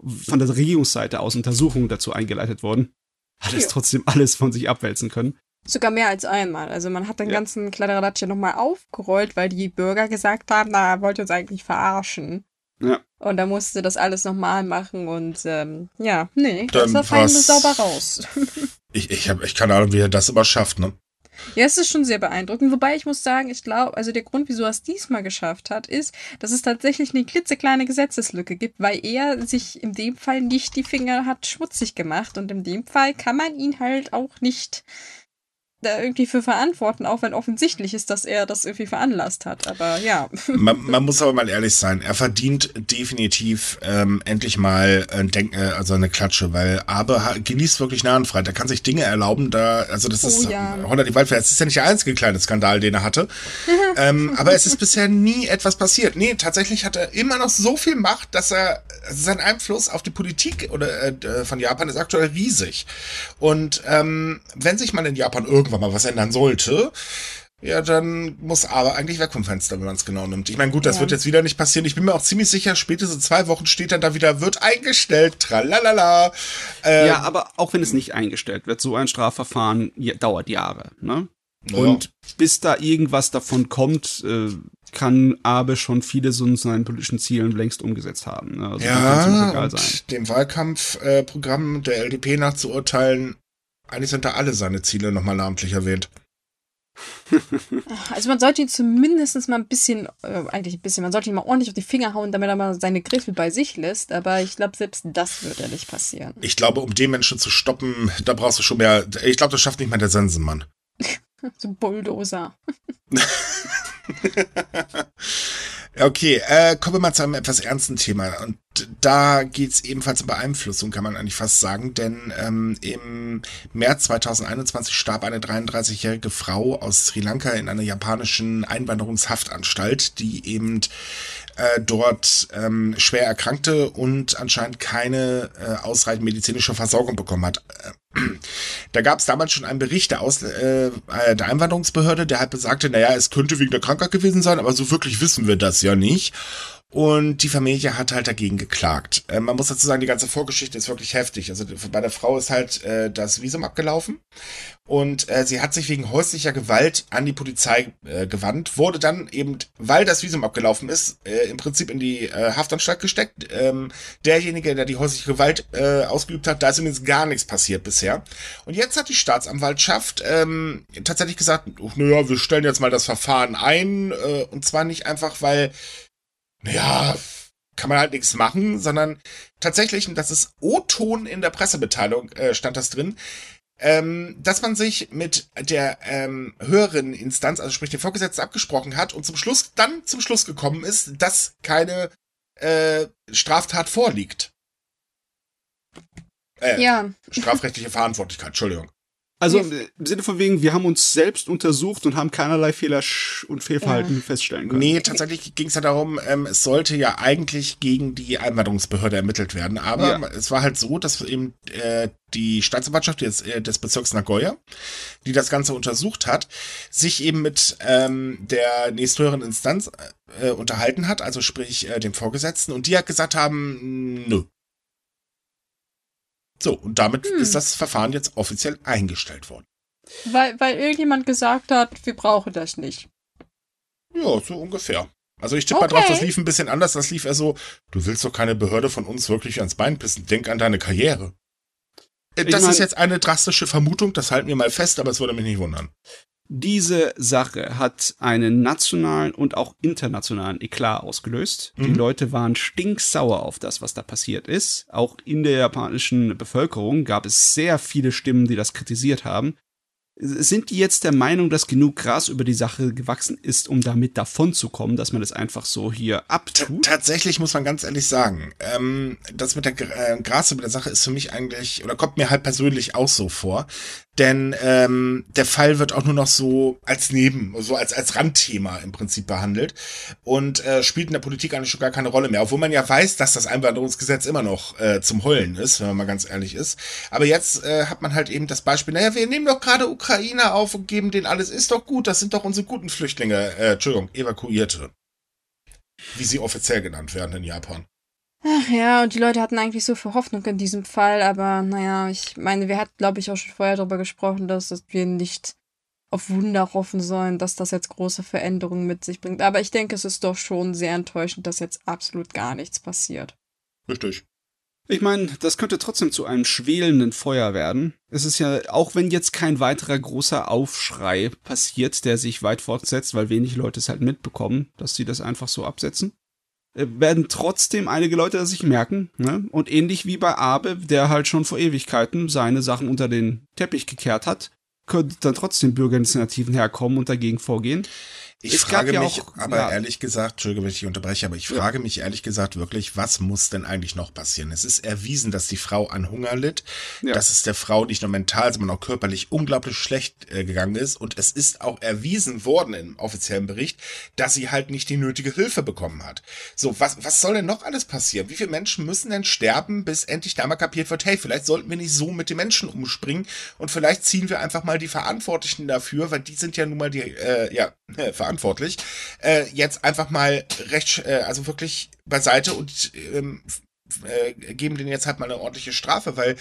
von der Regierungsseite aus Untersuchungen dazu eingeleitet wurden, hat es Ja. trotzdem alles von sich abwälzen können. Sogar mehr als einmal. Also man hat den Ja. ganzen Kladderadatsch ja nochmal aufgerollt, weil die Bürger gesagt haben, na, wollt ihr uns eigentlich verarschen. Ja. Und da musste das alles nochmal machen und ähm, ja, nee, Dann das war fein sauber raus. Ich, ich habe echt keine Ahnung, wie er das immer schafft, ne? Ja, es ist schon sehr beeindruckend. Wobei ich muss sagen, ich glaube, also der Grund, wieso er es diesmal geschafft hat, ist, dass es tatsächlich eine klitzekleine Gesetzeslücke gibt, weil er sich in dem Fall nicht die Finger hat schmutzig gemacht und in dem Fall kann man ihn halt auch nicht da irgendwie für verantworten, auch wenn offensichtlich ist, dass er das irgendwie veranlasst hat. Aber ja. Man, man muss aber mal ehrlich sein, er verdient definitiv ähm, endlich mal ein Denk äh, also eine Klatsche, weil Abe genießt wirklich Nahenfreiheit. Er kann sich Dinge erlauben, da, also das Oh ist ja. Honda die Waldfähr, es ist ja nicht der einzige kleine Skandal, den er hatte. ähm, aber es ist bisher nie etwas passiert. Nee, tatsächlich hat er immer noch so viel Macht, dass er also sein Einfluss auf die Politik oder äh, von Japan ist aktuell riesig. Und ähm, wenn sich mal in Japan irgendwann mal was ändern sollte, ja, dann muss aber eigentlich weg vom Fenster, wenn man es genau nimmt. Ich meine, gut, das Ja. wird jetzt wieder nicht passieren. Ich bin mir auch ziemlich sicher, spätestens zwei Wochen steht dann da wieder, wird eingestellt, tralalala. Ähm, ja, aber auch wenn es nicht eingestellt wird, so ein Strafverfahren ja, dauert Jahre. Ne? naja. Und bis da irgendwas davon kommt, äh, kann Abe schon viele so seinen politischen Zielen längst umgesetzt haben. Ne? Also ja, egal sein. und dem Wahlkampfprogramm der LDP nachzuurteilen, eigentlich sind da alle seine Ziele nochmal namentlich erwähnt. Also man sollte ihn zumindest mal ein bisschen, äh, eigentlich ein bisschen, man sollte ihn mal ordentlich auf die Finger hauen, damit er mal seine Griffel bei sich lässt. Aber ich glaube, selbst das wird ja nicht passieren. Ich glaube, um den Menschen zu stoppen, da brauchst du schon mehr. Ich glaube, das schafft nicht mal der Okay, äh, kommen wir mal zu einem etwas ernsten Thema. Und da geht's ebenfalls um Beeinflussung, kann man eigentlich fast sagen. Denn ähm, im März 2021 starb eine 33-jährige Frau aus Sri Lanka in einer japanischen Einwanderungshaftanstalt, die eben äh, dort ähm, schwer erkrankte und anscheinend keine äh, ausreichend medizinische Versorgung bekommen hat. Da gab es damals schon einen Bericht der, Aus äh, der Einwanderungsbehörde, der halt besagte, naja, es könnte wegen der Krankheit gewesen sein, aber so wirklich wissen wir das ja nicht. Und die Familie hat halt dagegen geklagt. Äh, man muss dazu sagen, die ganze Vorgeschichte ist wirklich heftig. Also bei der Frau ist halt äh, das Visum abgelaufen und äh, sie hat sich wegen häuslicher Gewalt an die Polizei äh, gewandt, wurde dann eben, weil das Visum abgelaufen ist, äh, im Prinzip in die äh, Haftanstalt gesteckt. Ähm, derjenige, der die häusliche Gewalt äh, ausgeübt hat, da ist übrigens gar nichts passiert bisher. Und jetzt hat die Staatsanwaltschaft ähm, tatsächlich gesagt, naja, wir stellen jetzt mal das Verfahren ein äh, und zwar nicht einfach, weil naja, kann man halt nichts machen, sondern tatsächlich, und das ist O-Ton in der Pressemitteilung, äh, stand das drin, ähm, dass man sich mit der ähm, höheren Instanz, also sprich dem Vorgesetzten, abgesprochen hat und zum Schluss dann zum Schluss gekommen ist, dass keine äh, Straftat vorliegt. Äh, ja. Strafrechtliche Verantwortlichkeit, Entschuldigung. Also im Sinne von wegen, wir haben uns selbst untersucht und haben keinerlei Fehler und Fehlverhalten ja. feststellen können. Nee, tatsächlich ging es ja darum, ähm, es sollte ja eigentlich gegen die Einwanderungsbehörde ermittelt werden. Aber ja. es war halt so, dass eben äh, die Staatsanwaltschaft des, äh, des Bezirks Nagoya, die das Ganze untersucht hat, sich eben mit ähm, der nächsthöheren Instanz äh, unterhalten hat, also sprich äh, dem Vorgesetzten, und die hat gesagt haben, nö, so, und damit hm. ist das Verfahren jetzt offiziell eingestellt worden. Weil, weil irgendjemand gesagt hat, wir brauchen das nicht. Ja, so ungefähr. Also ich tippe okay. mal drauf, das lief ein bisschen anders. Das lief eher so, du willst doch keine Behörde von uns wirklich ans Bein pissen. Denk an deine Karriere. Äh, das ich mein, ist jetzt eine drastische Vermutung, das halten wir mal fest, aber es würde mich nicht wundern. Diese Sache hat einen nationalen und auch internationalen Eklat ausgelöst. Mhm. Die Leute waren stinksauer auf das, was da passiert ist. Auch in der japanischen Bevölkerung gab es sehr viele Stimmen, die das kritisiert haben. Sind die jetzt der Meinung, dass genug Gras über die Sache gewachsen ist, um damit davonzukommen, dass man das einfach so hier abtut? T tatsächlich muss man ganz ehrlich sagen, ähm, das mit der äh, Gras über der Sache ist für mich eigentlich, oder kommt mir halt persönlich auch so vor, denn ähm, der Fall wird auch nur noch so als Neben, so als, als Randthema im Prinzip behandelt und äh, spielt in der Politik eigentlich schon gar keine Rolle mehr, obwohl man ja weiß, dass das Einwanderungsgesetz immer noch äh, zum Heulen ist, wenn man mal ganz ehrlich ist. Aber jetzt äh, hat man halt eben das Beispiel, naja, wir nehmen doch gerade Ukrainer auf und geben denen alles, ist doch gut, das sind doch unsere guten Flüchtlinge, äh, Entschuldigung, Evakuierte. Wie sie offiziell genannt werden in Japan. Ach ja, und die Leute hatten eigentlich so viel Hoffnung in diesem Fall, aber naja, ich meine, wir hatten, glaube ich, auch schon vorher darüber gesprochen, dass, wir nicht auf Wunder hoffen sollen, dass das jetzt große Veränderungen mit sich bringt. Aber ich denke, es ist doch schon sehr enttäuschend, dass jetzt absolut gar nichts passiert. Richtig. Ich meine, das könnte trotzdem zu einem schwelenden Feuer werden. Es ist ja, auch wenn jetzt kein weiterer großer Aufschrei passiert, der sich weit fortsetzt, weil wenig Leute es halt mitbekommen, dass sie das einfach so absetzen. Äh, werden trotzdem einige Leute sich merken. Ne? Und ähnlich wie bei Abe, der halt schon vor Ewigkeiten seine Sachen unter den Teppich gekehrt hat, könnte dann trotzdem Bürgerinitiativen herkommen und dagegen vorgehen. Ich es frage ja mich, auch, aber ja. ehrlich gesagt, Entschuldige, wenn ich dich unterbreche, aber ich frage ja. mich ehrlich gesagt wirklich, was muss denn eigentlich noch passieren? Es ist erwiesen, dass die Frau an Hunger litt, dass es der Frau nicht nur mental, sondern auch körperlich unglaublich schlecht äh, gegangen ist und es ist auch erwiesen worden im offiziellen Bericht, dass sie halt nicht die nötige Hilfe bekommen hat. So, was, was soll denn noch alles passieren? Wie viele Menschen müssen denn sterben, bis endlich da mal kapiert wird, hey, vielleicht sollten wir nicht so mit den Menschen umspringen und vielleicht ziehen wir einfach mal die Verantwortlichen dafür, weil die sind ja nun mal die, äh, ja, verantwortlich, äh, jetzt einfach mal recht, äh, also wirklich beiseite und ähm, äh, geben denen jetzt halt mal eine ordentliche Strafe, weil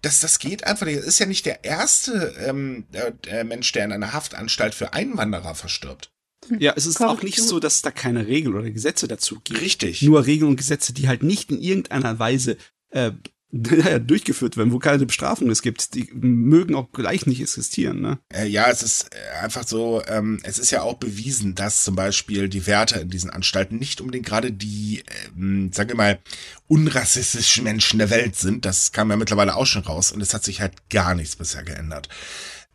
das, das geht einfach nicht. Das ist ja nicht der erste ähm, der Mensch, der in einer Haftanstalt für Einwanderer verstirbt. Ja, es ist auch nicht so, dass es da keine Regeln oder Gesetze dazu gibt. Richtig. Nur Regeln und Gesetze, die halt nicht in irgendeiner Weise äh, durchgeführt werden, wo keine Bestrafung es gibt, die mögen auch gleich nicht existieren. Ne? Äh, ja, es ist äh, einfach so, ähm, es ist ja auch bewiesen, dass zum Beispiel die Werte in diesen Anstalten nicht unbedingt gerade die, ähm, sagen wir mal, unrassistischen Menschen der Welt sind. Das kam ja mittlerweile auch schon raus und es hat sich halt gar nichts bisher geändert.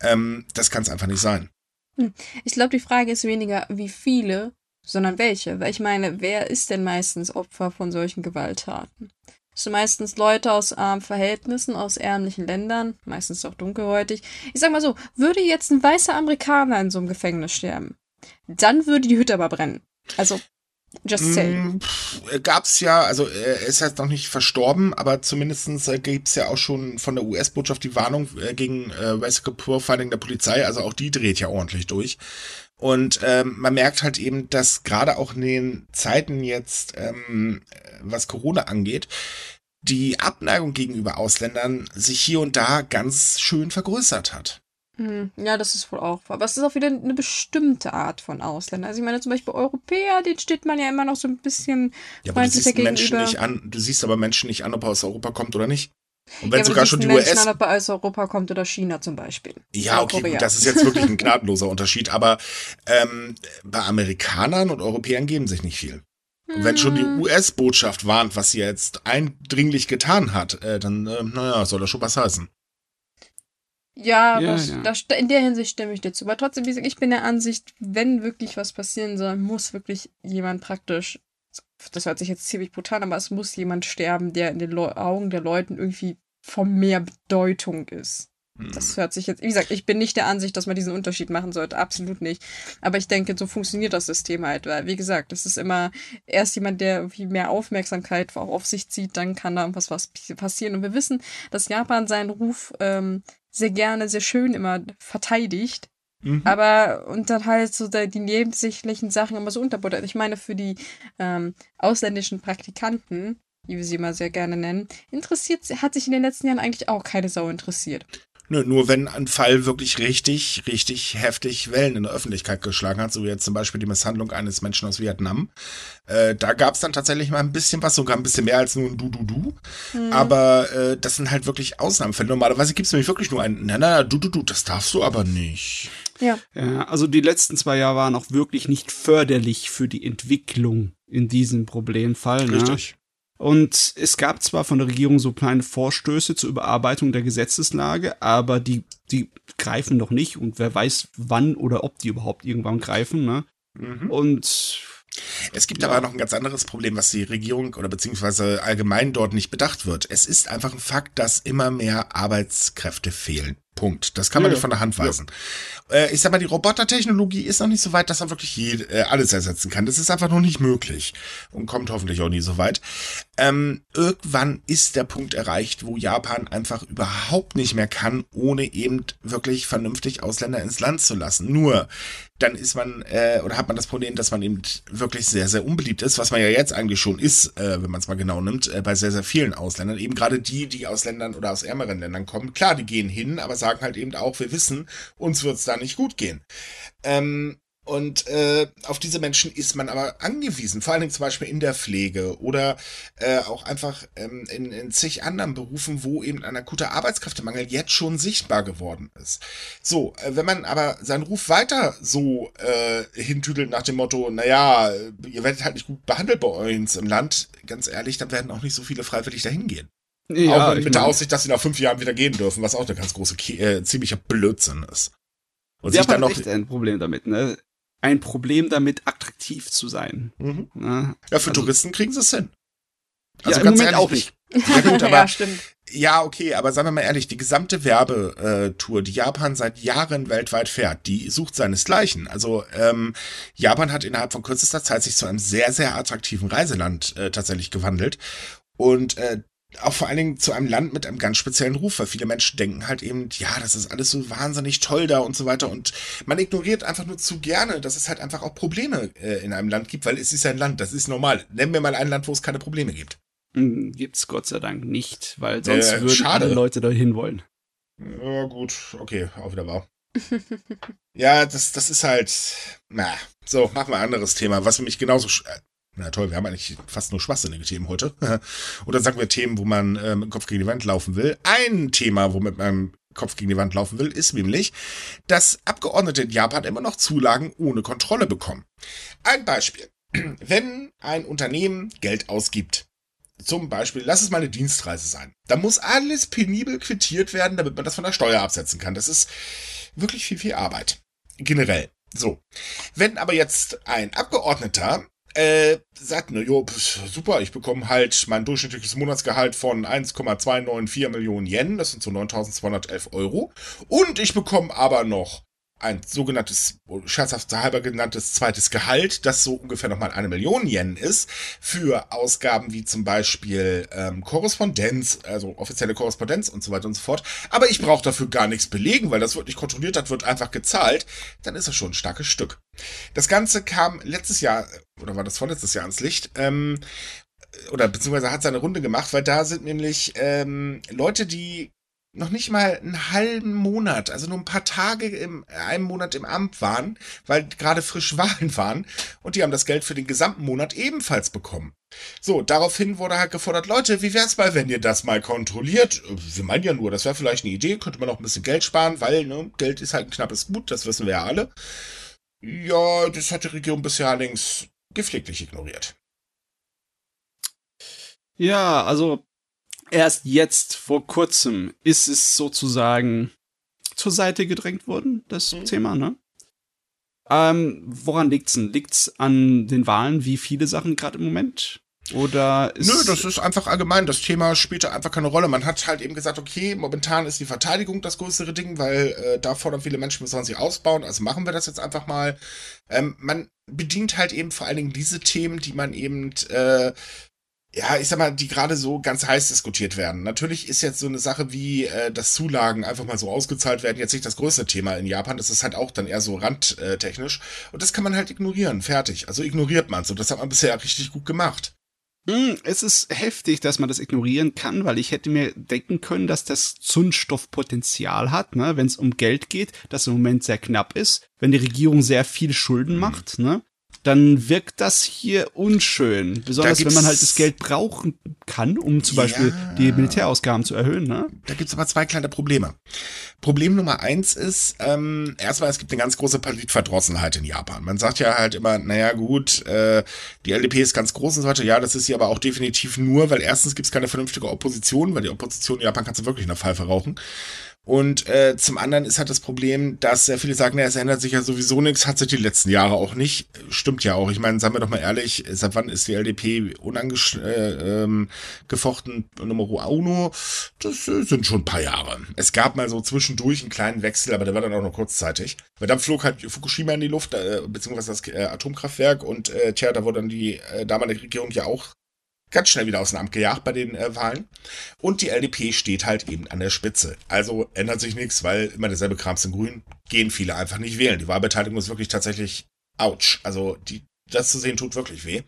Ähm, das kann es einfach nicht sein. Hm. Ich glaube, die Frage ist weniger, wie viele, sondern welche. Weil ich meine, wer ist denn meistens Opfer von solchen Gewalttaten? Das sind meistens Leute aus armen Verhältnissen, aus ärmlichen Ländern, meistens auch dunkelhäutig. Ich sag mal so, würde jetzt ein weißer Amerikaner in so einem Gefängnis sterben, dann würde die Hütte aber brennen. Also, just saying. Mm, gab's ja, also er ist jetzt noch nicht verstorben, aber zumindestens äh, gibt's ja auch schon von der US-Botschaft die Warnung äh, gegen äh, Racial Profiling der Polizei, also auch die dreht ja ordentlich durch. Und ähm, man merkt halt eben, dass gerade auch in den Zeiten jetzt, ähm, was Corona angeht, die Abneigung gegenüber Ausländern sich hier und da ganz schön vergrößert hat. Hm, Ja, das ist wohl auch wahr. Aber es ist auch wieder eine bestimmte Art von Ausländern. Also ich meine zum Beispiel Europäer, denen steht man ja immer noch so ein bisschen Ja, aber du siehst Menschen nicht an, du siehst aber Menschen nicht an, ob er aus Europa kommt oder nicht. Und ja, wenn aber sogar schon die US ob er aus Europa kommt oder China zum Beispiel. Ja, okay, gut, das ist jetzt wirklich ein gnadenloser Unterschied, aber ähm, bei Amerikanern und Europäern geben sich nicht viel. Und wenn schon die Hm. US-Botschaft warnt, was sie jetzt eindringlich getan hat, äh, dann, äh, naja, soll das schon was heißen. Ja, Ja, das, ja. Das, in der Hinsicht stimme ich dir zu. Aber trotzdem, wie gesagt, ich bin der Ansicht, wenn wirklich was passieren soll, muss wirklich jemand praktisch, das hört sich jetzt ziemlich brutal, an, aber es muss jemand sterben, der in den Leu Augen der Leuten irgendwie von mehr Bedeutung ist. Hm. Das hört sich jetzt, wie gesagt, ich bin nicht der Ansicht, dass man diesen Unterschied machen sollte, absolut nicht. Aber ich denke, so funktioniert das System halt, weil, wie gesagt, es ist immer erst jemand, der irgendwie mehr Aufmerksamkeit auch auf sich zieht, dann kann da irgendwas was passieren. Und wir wissen, dass Japan seinen Ruf ähm, sehr gerne, sehr schön immer verteidigt. Mhm. Aber und dann halt so die nebensächlichen Sachen immer so unterbuttert. Ich meine, für die ähm, ausländischen Praktikanten, wie wir sie immer sehr gerne nennen, interessiert, hat sich in den letzten Jahren eigentlich auch keine Sau interessiert. Nö, nur wenn ein Fall wirklich richtig, richtig heftig Wellen in der Öffentlichkeit geschlagen hat, so wie jetzt zum Beispiel die Misshandlung eines Menschen aus Vietnam, äh, da gab es dann tatsächlich mal ein bisschen was, sogar ein bisschen mehr als nur ein Du-Du-Du. Hm. Aber äh, das sind halt wirklich Ausnahmefälle. Normalerweise gibt es nämlich wirklich nur ein, na, na, Du-Du-Du, das darfst du aber nicht. Ja. Ja, also die letzten zwei Jahre waren auch wirklich nicht förderlich für die Entwicklung in diesem Problemfall. Ne? Richtig. Und es gab zwar von der Regierung so kleine Vorstöße zur Überarbeitung der Gesetzeslage, aber die, die greifen noch nicht und wer weiß, wann oder ob die überhaupt irgendwann greifen. Ne? Mhm. Und Es gibt Ja. aber noch ein ganz anderes Problem, was die Regierung oder beziehungsweise allgemein dort nicht bedacht wird. Es ist einfach ein Fakt, dass immer mehr Arbeitskräfte fehlen. Punkt. Das kann man Ja, nicht von der Hand weisen. Äh, ich sag mal, die Robotertechnologie ist noch nicht so weit, dass man wirklich jed- äh, alles ersetzen kann. Das ist einfach noch nicht möglich und kommt hoffentlich auch nie so weit. Ähm, irgendwann ist der Punkt erreicht, wo Japan einfach überhaupt nicht mehr kann, ohne eben wirklich vernünftig Ausländer ins Land zu lassen. Nur dann ist man äh, oder hat man das Problem, dass man eben wirklich sehr, sehr unbeliebt ist, was man ja jetzt eigentlich schon ist, äh, wenn man es mal genau nimmt, äh, bei sehr, sehr vielen Ausländern. Eben gerade die, die aus Ländern oder aus ärmeren Ländern kommen. Klar, die gehen hin, aber sagen halt eben auch, wir wissen, uns wird's da nicht gut gehen. Ähm, und äh, auf diese Menschen ist man aber angewiesen, vor allen Dingen zum Beispiel in der Pflege oder äh, auch einfach ähm, in, in zig anderen Berufen, wo eben ein akuter Arbeitskräftemangel jetzt schon sichtbar geworden ist. So, äh, wenn man aber seinen Ruf weiter so äh, hintüdelt nach dem Motto, naja, ihr werdet halt nicht gut behandelt bei uns im Land, ganz ehrlich, dann werden auch nicht so viele freiwillig dahin gehen. Ja, auch mit der Aussicht, dass sie nach fünf Jahren wieder gehen dürfen, was auch eine ganz große, äh, ziemlicher Blödsinn ist. Und sich Japan dann noch. echt ein Problem damit, ne? Ein Problem damit, attraktiv zu sein. Mhm. Ne? Ja, für Also- Touristen kriegen sie es hin. ja, im Moment auch nicht. Ja, gut, aber ja, stimmt. Ja, okay, aber sagen wir mal ehrlich, die gesamte Werbetour, die Japan seit Jahren weltweit fährt, die sucht seinesgleichen. Also ähm, Japan hat innerhalb von kürzester Zeit sich zu einem sehr, sehr attraktiven Reiseland äh, tatsächlich gewandelt. Und äh, auch vor allen Dingen zu einem Land mit einem ganz speziellen Ruf, weil viele Menschen denken halt eben, ja, das ist alles so wahnsinnig toll da und so weiter. Und man ignoriert einfach nur zu gerne, dass es halt einfach auch Probleme äh, in einem Land gibt, weil es ist ein Land, das ist normal. Nennen wir mal ein Land, wo es keine Probleme gibt. Hm, Gibt's Gott sei Dank nicht, weil sonst Äh, würden schade. alle Leute dahin wollen. Ja, gut, okay, auch wieder wahr. ja, das, das ist halt. Na, so, machen wir ein anderes Thema, was für mich genauso. Na toll, wir haben eigentlich fast nur schwachsinnige Themen heute. Oder sagen wir Themen, wo man äh, mit dem Kopf gegen die Wand laufen will. Ein Thema, wo mit meinem Kopf gegen die Wand laufen will, ist nämlich, dass Abgeordnete in Japan immer noch Zulagen ohne Kontrolle bekommen. Ein Beispiel. Wenn ein Unternehmen Geld ausgibt, zum Beispiel, lass es mal eine Dienstreise sein. Da muss alles penibel quittiert werden, damit man das von der Steuer absetzen kann. Das ist wirklich viel, viel Arbeit. Generell. So. Wenn aber jetzt ein Abgeordneter äh, sagt, ne, jo, super, ich bekomme halt mein durchschnittliches Monatsgehalt von 1,294 Millionen Yen, das sind so 9.211 Euro. Und ich bekomme aber noch ein sogenanntes, scherzhaft halber genanntes zweites Gehalt, das so ungefähr nochmal eine Million Yen ist, für Ausgaben wie zum Beispiel ähm, Korrespondenz, also offizielle Korrespondenz und so weiter und so fort. Aber ich brauche dafür gar nichts belegen, weil das wird nicht kontrolliert, das wird einfach gezahlt. Dann ist das schon ein starkes Stück. Das Ganze kam letztes Jahr, oder war das vorletztes Jahr ans Licht, ähm, oder beziehungsweise hat seine Runde gemacht, weil da sind nämlich ähm, Leute, die noch nicht mal einen halben Monat, also nur ein paar Tage im einem Monat im Amt waren, weil gerade frisch Wahlen waren und die haben das Geld für den gesamten Monat ebenfalls bekommen. So, daraufhin wurde halt gefordert, Leute, wie wär's mal, wenn ihr das mal kontrolliert? Wir meinen ja nur, das wäre vielleicht eine Idee, könnte man auch ein bisschen Geld sparen, weil ne, Geld ist halt ein knappes Gut, das wissen wir ja alle. Ja, das hat die Regierung bisher allerdings gepfleglich ignoriert. Ja, also erst jetzt, vor kurzem, ist es sozusagen zur Seite gedrängt worden, das mhm. Thema, ne? Ähm, woran liegt's denn? Liegt's an den Wahlen, wie viele Sachen gerade im Moment? Oder ist Nö, das ist einfach allgemein. Das Thema spielt einfach keine Rolle. Man hat halt eben gesagt, okay, momentan ist die Verteidigung das größere Ding, weil äh, da fordern viele Menschen, müssen sie ausbauen. Also machen wir das jetzt einfach mal. Ähm, man bedient halt eben vor allen Dingen diese Themen, die man eben äh, ja, ich sag mal, die gerade so ganz heiß diskutiert werden. Natürlich ist jetzt so eine Sache wie, äh, dass Zulagen einfach mal so ausgezahlt werden, jetzt nicht das größte Thema in Japan. Das ist halt auch dann eher so randtechnisch. Und das kann man halt ignorieren. Fertig. Also ignoriert man Und das hat man bisher richtig gut gemacht. Hm, es ist heftig, dass man das ignorieren kann, weil ich hätte mir denken können, dass das Zündstoffpotenzial hat, ne, wenn es um Geld geht, das im Moment sehr knapp ist, wenn die Regierung sehr viel Schulden mhm. macht, ne, dann wirkt das hier unschön. Besonders wenn man halt das Geld brauchen kann, um zum ja, Beispiel die Militärausgaben zu erhöhen. Ne? Da gibt's aber zwei kleine Probleme. Problem Nummer eins ist, ähm, erstmal, es gibt eine ganz große Politverdrossenheit in Japan. Man sagt ja halt immer, naja gut, äh, die LDP ist ganz groß und so weiter. Ja, das ist sie aber auch definitiv nur, weil erstens gibt's keine vernünftige Opposition, weil die Opposition in Japan kannst du wirklich in der Pfeife rauchen. Und äh, zum anderen ist halt das Problem, dass sehr viele sagen, na, es ändert sich ja sowieso nichts, hat sich die letzten Jahre auch nicht. Stimmt ja auch. Ich meine, sagen wir doch mal ehrlich, seit wann ist die LDP unangefochten äh, ähm, Numero uno? Das äh, sind schon ein paar Jahre. Es gab mal so zwischendurch einen kleinen Wechsel, aber der war dann auch nur kurzzeitig. Weil dann flog halt Fukushima in die Luft, äh, beziehungsweise das äh, Atomkraftwerk und äh, tja, da wurde dann die äh, damalige Regierung ja auch ganz schnell wieder aus dem Amt gejagt bei den äh, Wahlen. Und die LDP steht halt eben an der Spitze. Also ändert sich nichts, weil immer derselbe Krams in Grün gehen viele einfach nicht wählen. Die Wahlbeteiligung ist wirklich tatsächlich ouch. Also die, das zu sehen tut wirklich weh.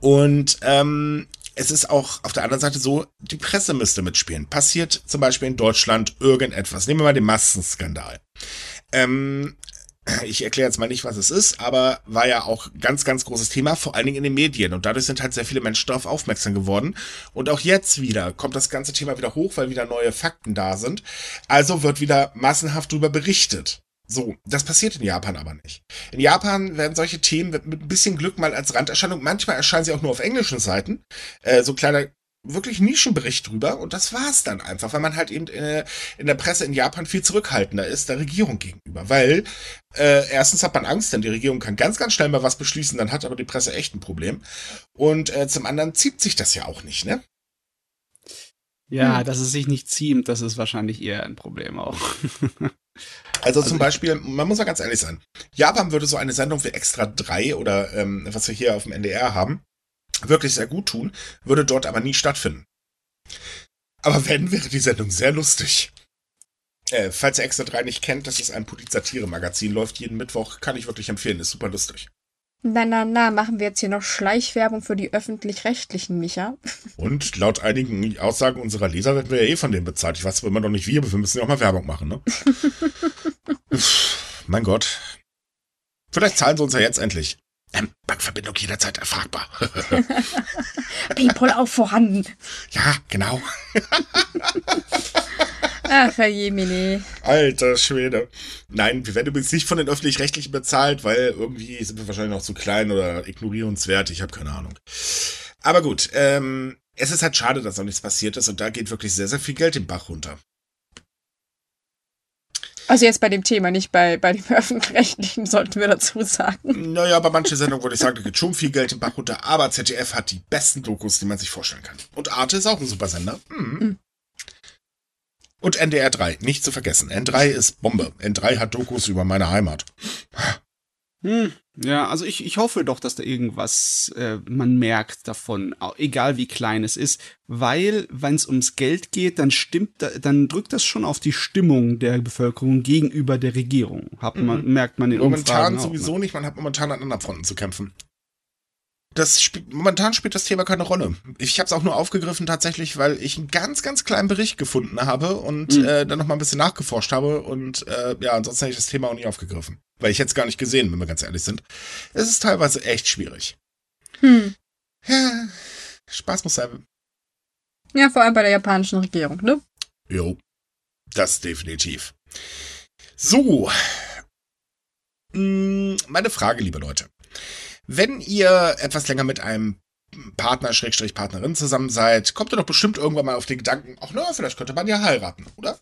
Und ähm, es ist auch auf der anderen Seite so, die Presse müsste mitspielen. Passiert zum Beispiel in Deutschland irgendetwas. Nehmen wir mal den Massenskandal. Ähm, ich erkläre jetzt mal nicht, was es ist, aber war ja auch ganz, ganz großes Thema, vor allen Dingen in den Medien. Und dadurch sind halt sehr viele Menschen darauf aufmerksam geworden. Und auch jetzt wieder kommt das ganze Thema wieder hoch, weil wieder neue Fakten da sind. Also wird wieder massenhaft darüber berichtet. So, das passiert in Japan aber nicht. In Japan werden solche Themen mit ein bisschen Glück mal als Randerscheinung, manchmal erscheinen sie auch nur auf englischen Seiten, äh, so kleiner wirklich Nischenbericht drüber und das war's dann einfach, weil man halt eben äh, in der Presse in Japan viel zurückhaltender ist der Regierung gegenüber, weil äh, erstens hat man Angst, denn die Regierung kann ganz, ganz schnell mal was beschließen, dann hat aber die Presse echt ein Problem und äh, zum anderen zieht sich das ja auch nicht, ne? Ja, hm. dass es sich nicht ziemt, das ist wahrscheinlich eher ein Problem auch. Also, also zum Beispiel, man muss ja ganz ehrlich sein, Japan würde so eine Sendung wie Extra 3 oder ähm, was wir hier auf dem NDR haben, wirklich sehr gut tun, würde dort aber nie stattfinden. Aber wenn, wäre die Sendung sehr lustig. Äh, falls ihr Extra 3 nicht kennt, das ist ein Polit-Satire-Magazin, läuft jeden Mittwoch, kann ich wirklich empfehlen, ist super lustig. Na, na, na, machen wir jetzt hier noch Schleichwerbung für die Öffentlich-Rechtlichen, Micha? Und laut einigen Aussagen unserer Leser werden wir ja eh von denen bezahlt. Ich weiß immer noch nicht wie, aber wir müssen ja auch mal Werbung machen, ne? mein Gott. Vielleicht zahlen sie uns ja jetzt endlich. Ähm, Bankverbindung jederzeit erfragbar. Paypal auch vorhanden. Ja, genau. Ach, Herr Jemini. Alter Schwede. Nein, wir werden übrigens nicht von den Öffentlich-Rechtlichen bezahlt, weil irgendwie sind wir wahrscheinlich noch zu klein oder ignorierenswert. Ich habe keine Ahnung. Aber gut, ähm, es ist halt schade, dass noch nichts passiert ist und da geht wirklich sehr, sehr viel Geld den Bach runter. Also jetzt bei dem Thema, nicht bei, bei dem öffentlich-rechtlichen, sollten wir dazu sagen. Naja, bei manchen Sendungen würde ich sagen, da geht schon viel Geld im Bach runter, aber ZDF hat die besten Dokus, die man sich vorstellen kann. Und Arte ist auch ein super Sender. Mhm. Mhm. Und NDR 3, nicht zu vergessen. N3 ist Bombe. N3 hat Dokus über meine Heimat. Hm, ja, also ich, ich hoffe doch, dass da irgendwas äh, man merkt davon, egal wie klein es ist, weil wenn es ums Geld geht, dann stimmt, dann drückt das schon auf die Stimmung der Bevölkerung gegenüber der Regierung. Hat man, mhm. merkt man in Momentan Umfragen sowieso auch, ne? nicht, man hat momentan an anderen Fronten zu kämpfen das spielt, momentan spielt das Thema keine Rolle. Ich habe es auch nur aufgegriffen tatsächlich, weil ich einen ganz, ganz kleinen Bericht gefunden habe und mhm. äh, dann noch mal ein bisschen nachgeforscht habe und äh, ja, ansonsten hätte ich das Thema auch nicht aufgegriffen. Weil ich hätte es gar nicht gesehen, wenn wir ganz ehrlich sind. Es ist teilweise echt schwierig. Hm. Ja, Spaß muss sein. Ja, vor allem bei der japanischen Regierung, ne? Jo, das definitiv. So, hm, meine Frage, liebe Leute. Wenn ihr etwas länger mit einem Partner, Schrägstrich Partnerin zusammen seid, kommt ihr doch bestimmt irgendwann mal auf den Gedanken, ach na, vielleicht könnte man ja heiraten, oder?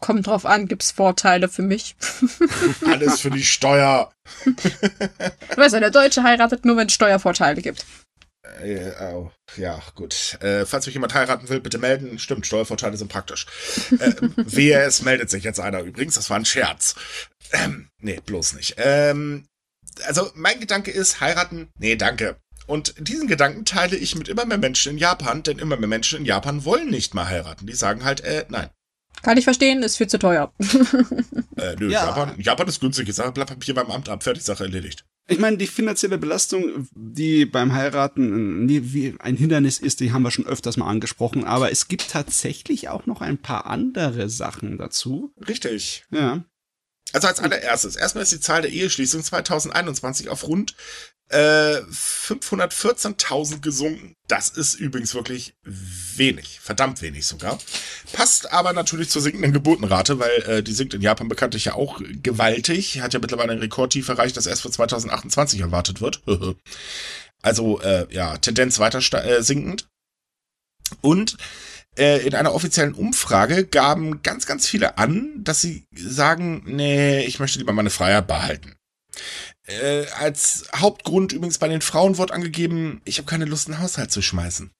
Kommt drauf an, gibt's Vorteile für mich. Alles für die Steuer. du weißt, der Deutsche heiratet nur, wenn es Steuervorteile gibt. Äh, oh, ja, gut. Äh, falls mich jemand heiraten will, bitte melden. Stimmt, Steuervorteile sind praktisch. Äh, wehe, es meldet sich jetzt einer übrigens. Das war ein Scherz. Ähm, nee, bloß nicht. Ähm, also, mein Gedanke ist, heiraten, nee, danke. Und diesen Gedanken teile ich mit immer mehr Menschen in Japan, denn immer mehr Menschen in Japan wollen nicht mal heiraten. Die sagen halt, äh, nein. Kann ich verstehen, ist viel zu teuer. äh, nö, ja. Japan, Japan ist günstig. Ich sage, bleib Papier beim Amt ab, fertig, Sache erledigt. Ich meine, die finanzielle Belastung, die beim Heiraten wie ein Hindernis ist, die haben wir schon öfters mal angesprochen, aber es gibt tatsächlich auch noch ein paar andere Sachen dazu. Richtig. Ja. Also als allererstes, erstmal ist die Zahl der Eheschließungen 2021 auf rund äh, 514.000 gesunken. Das ist übrigens wirklich wenig, verdammt wenig sogar. Passt aber natürlich zur sinkenden Geburtenrate, weil äh, die sinkt in Japan bekanntlich ja auch gewaltig. Hat ja mittlerweile ein Rekordtief erreicht, das erst für 2028 erwartet wird. also äh, ja, Tendenz weiter äh, sinkend. Und in einer offiziellen Umfrage gaben ganz, ganz viele an, dass sie sagen, nee, ich möchte lieber meine Freiheit behalten. Äh, als Hauptgrund übrigens bei den Frauen wird angegeben, ich habe keine Lust, einen Haushalt zu schmeißen.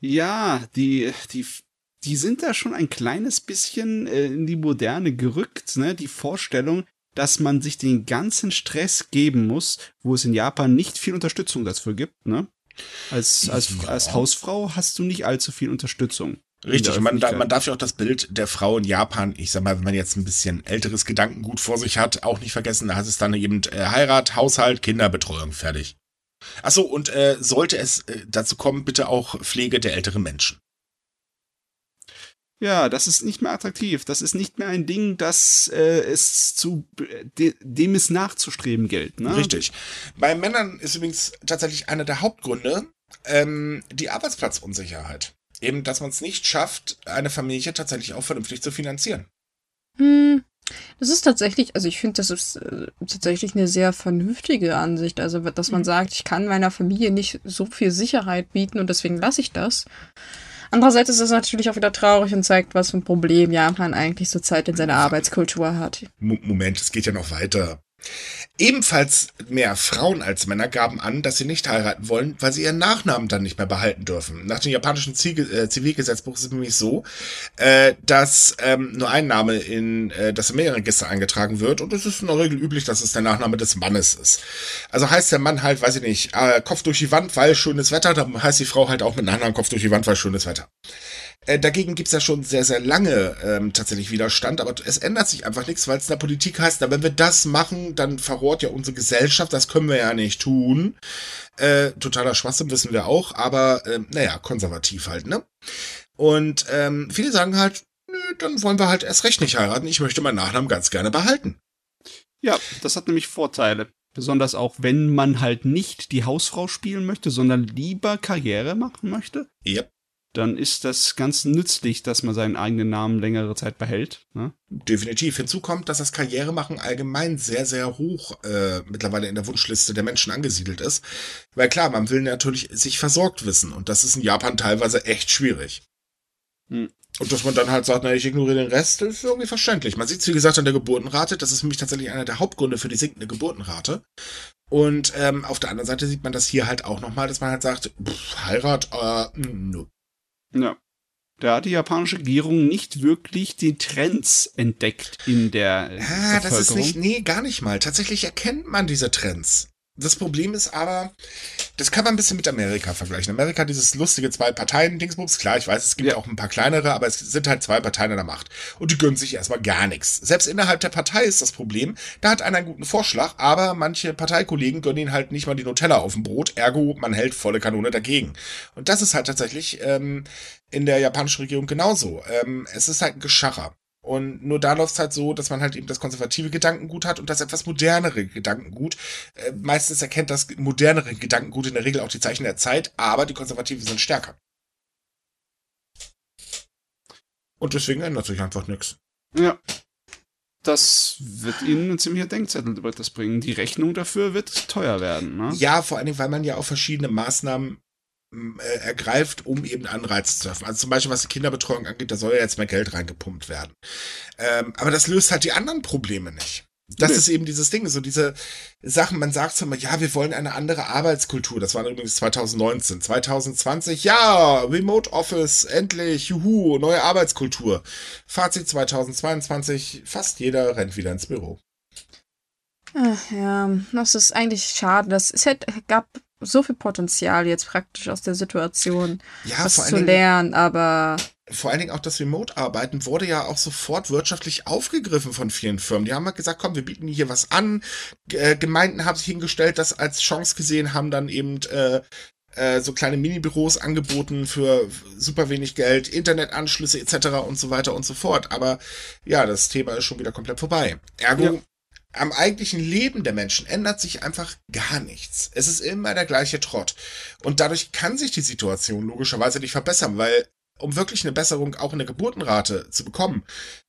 Ja, die, die, die sind da schon ein kleines bisschen äh, in die Moderne gerückt, ne? Die Vorstellung, dass man sich den ganzen Stress geben muss, wo es in Japan nicht viel Unterstützung dafür gibt, ne? Als, als, als Hausfrau hast du nicht allzu viel Unterstützung. Richtig, man, man darf ja auch das Bild der Frau in Japan, ich sag mal, wenn man jetzt ein bisschen älteres Gedankengut vor sich hat, auch nicht vergessen, da heißt es dann eben äh, Heirat, Haushalt, Kinderbetreuung, fertig. Achso, und äh, sollte es äh, dazu kommen, bitte auch Pflege der älteren Menschen. Ja, das ist nicht mehr attraktiv. Das ist nicht mehr ein Ding, das äh, es zu de, dem es nachzustreben gilt. Ne? Richtig. Bei Männern ist übrigens tatsächlich einer der Hauptgründe ähm, die Arbeitsplatzunsicherheit eben, dass man es nicht schafft, eine Familie tatsächlich auch vernünftig zu finanzieren. Hm. Das ist tatsächlich, also ich finde, das ist äh, tatsächlich eine sehr vernünftige Ansicht. Also, dass man mhm. sagt, ich kann meiner Familie nicht so viel Sicherheit bieten und deswegen lasse ich das. Andererseits ist es natürlich auch wieder traurig und zeigt, was für ein Problem Japan eigentlich zurzeit in seiner Arbeitskultur hat. Moment, es geht ja noch weiter. Ebenfalls mehr Frauen als Männer gaben an, dass sie nicht heiraten wollen, weil sie ihren Nachnamen dann nicht mehr behalten dürfen. Nach dem japanischen äh, Zivilgesetzbuch ist es nämlich so, äh, dass ähm, nur ein Name in äh, das Familienregister eingetragen wird und es ist in der Regel üblich, dass es der Nachname des Mannes ist. Also heißt der Mann halt, weiß ich nicht, Kopf durch die Wand, weil schönes Wetter, dann heißt die Frau halt auch mit Nachnamen Kopf durch die Wand, weil schönes Wetter. Äh, dagegen gibt's ja schon sehr, sehr lange ähm, tatsächlich Widerstand, aber es ändert sich einfach nichts, weil es in der Politik heißt, na, wenn wir das machen, dann verrohrt ja unsere Gesellschaft, das können wir ja nicht tun. Äh, totaler Schwachsinn wissen wir auch, aber äh, naja, konservativ halt, ne? Und ähm, viele sagen halt, nö, dann wollen wir halt erst recht nicht heiraten, ich möchte meinen Nachnamen ganz gerne behalten. Ja, das hat nämlich Vorteile. Besonders auch, wenn man halt nicht die Hausfrau spielen möchte, sondern lieber Karriere machen möchte. Ja dann ist das ganz nützlich, dass man seinen eigenen Namen längere Zeit behält. Ne? Definitiv. Hinzu kommt, dass das Karrieremachen allgemein sehr, sehr hoch äh, mittlerweile in der Wunschliste der Menschen angesiedelt ist. Weil klar, man will natürlich sich versorgt wissen und das ist in Japan teilweise echt schwierig. Hm. Und dass man dann halt sagt, na, ich ignoriere den Rest, ist irgendwie verständlich. Man sieht es, wie gesagt, an der Geburtenrate. Das ist für mich tatsächlich einer der Hauptgründe für die sinkende Geburtenrate. Und ähm, auf der anderen Seite sieht man das hier halt auch nochmal, dass man halt sagt, pff, Heirat, äh, nö. Ja. Da hat die japanische Regierung nicht wirklich die Trends entdeckt in der Ah, das ist nicht, nee, gar nicht mal. Tatsächlich erkennt man diese Trends. Das Problem ist aber, das kann man ein bisschen mit Amerika vergleichen. Amerika hat dieses lustige Zwei-Parteien-Dingsbums. Klar, ich weiß, es gibt ja. auch ein paar kleinere, aber es sind halt zwei Parteien an der Macht. Und die gönnen sich erstmal gar nichts. Selbst innerhalb der Partei ist das Problem, da hat einer einen guten Vorschlag, aber manche Parteikollegen gönnen ihn halt nicht mal die Nutella auf dem Brot. Ergo, man hält volle Kanone dagegen. Und das ist halt tatsächlich ähm, in der japanischen Regierung genauso. Ähm, es ist halt ein Geschacher. Und nur da läuft es halt so, dass man halt eben das konservative Gedankengut hat und das etwas modernere Gedankengut. Äh, meistens erkennt das modernere Gedankengut in der Regel auch die Zeichen der Zeit, aber die Konservativen sind stärker. Und deswegen ändert sich einfach nichts. Ja. Das wird ihnen ein ziemlicher Denkzettel über das bringen. Die Rechnung dafür wird teuer werden. Ne? Ja, vor allen Dingen, weil man ja auch verschiedene Maßnahmen äh, ergreift, um eben Anreize zu treffen. Also zum Beispiel, was die Kinderbetreuung angeht, da soll ja jetzt mehr Geld reingepumpt werden. Ähm, aber das löst halt die anderen Probleme nicht. Das nee. ist eben dieses Ding, so diese Sachen, man sagt so immer, ja, wir wollen eine andere Arbeitskultur. Das war übrigens 2019. 2020, ja, Remote Office, endlich, juhu, neue Arbeitskultur. Fazit 2022, fast jeder rennt wieder ins Büro. Ach, ja, das ist eigentlich schade. Das, es hätte, gab so viel Potenzial jetzt praktisch aus der Situation, ja, was zu lernen, aber vor allen Dingen auch das Remote-Arbeiten wurde ja auch sofort wirtschaftlich aufgegriffen von vielen Firmen. Die haben halt gesagt, komm, wir bieten hier was an. Äh, Gemeinden haben sich hingestellt, das als Chance gesehen, haben dann eben äh, äh, so kleine Mini-Büros angeboten für super wenig Geld, Internetanschlüsse etc. und so weiter und so fort. Aber ja, das Thema ist schon wieder komplett vorbei. Ergo, ja am eigentlichen Leben der Menschen ändert sich einfach gar nichts. Es ist immer der gleiche Trott. Und dadurch kann sich die Situation logischerweise nicht verbessern, weil um wirklich eine Besserung auch in der Geburtenrate zu bekommen,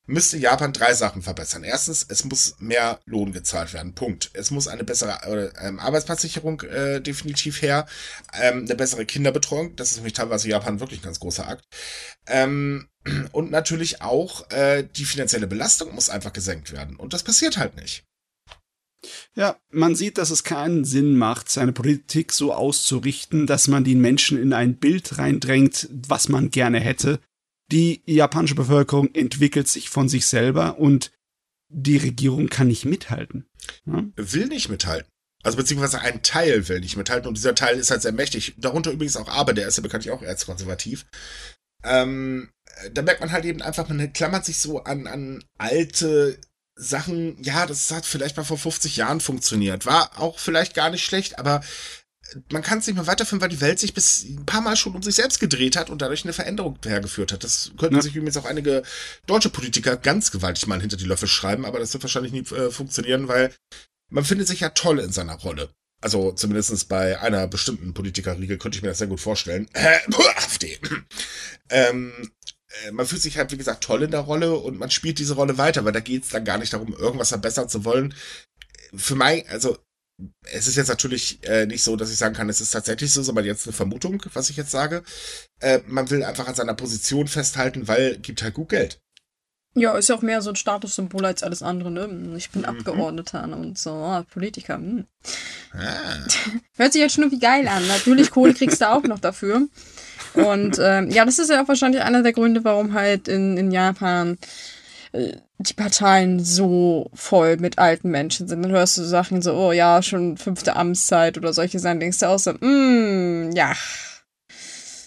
müsste Japan drei Sachen verbessern. Erstens, es muss mehr Lohn gezahlt werden. Punkt. Es muss eine bessere äh, Arbeitsplatzsicherung äh, definitiv her, ähm, eine bessere Kinderbetreuung. Das ist nämlich teilweise Japan wirklich ein ganz großer Akt. Ähm, und natürlich auch äh, die finanzielle Belastung muss einfach gesenkt werden. Und das passiert halt nicht. Ja, man sieht, dass es keinen Sinn macht, seine Politik so auszurichten, dass man den Menschen in ein Bild reindrängt, was man gerne hätte. Die japanische Bevölkerung entwickelt sich von sich selber und die Regierung kann nicht mithalten. Ja? Will nicht mithalten. Also beziehungsweise ein Teil will nicht mithalten und dieser Teil ist halt sehr mächtig. Darunter übrigens auch Aber, der ist ja bekanntlich auch erzkonservativ. Ähm, da merkt man halt eben einfach, man klammert sich so an, an alte Sachen, ja, das hat vielleicht mal vor 50 Jahren funktioniert. War auch vielleicht gar nicht schlecht, aber man kann es nicht mehr weiterführen, weil die Welt sich bis ein paar Mal schon um sich selbst gedreht hat und dadurch eine Veränderung hergeführt hat. Das könnten ja. sich übrigens auch einige deutsche Politiker ganz gewaltig mal hinter die Löffel schreiben, aber das wird wahrscheinlich nie äh, funktionieren, weil man findet sich ja toll in seiner Rolle. Also zumindest bei einer bestimmten Politikerriege könnte ich mir das sehr gut vorstellen. Äh, AfD. ähm, äh, man fühlt sich halt, wie gesagt, toll in der Rolle und man spielt diese Rolle weiter, weil da geht es dann gar nicht darum, irgendwas verbessern zu wollen. Für mein, also es ist jetzt natürlich äh, nicht so, dass ich sagen kann, es ist tatsächlich so, sondern jetzt eine Vermutung, was ich jetzt sage. Äh, man will einfach an seiner Position festhalten, weil gibt halt gut Geld. Ja, ist ja auch mehr so ein Statussymbol als alles andere, ne? Ich bin mhm. Abgeordneter und so, oh, Politiker. Hm. Ah. Hört sich jetzt schon irgendwie geil an. Natürlich, Kohle kriegst du auch noch dafür. Und ähm, ja, das ist ja auch wahrscheinlich einer der Gründe, warum halt in, in Japan äh, die Parteien so voll mit alten Menschen sind. Dann hörst du Sachen so, oh ja, schon fünfte Amtszeit oder solche Sachen, denkst du auch so, mm, ja.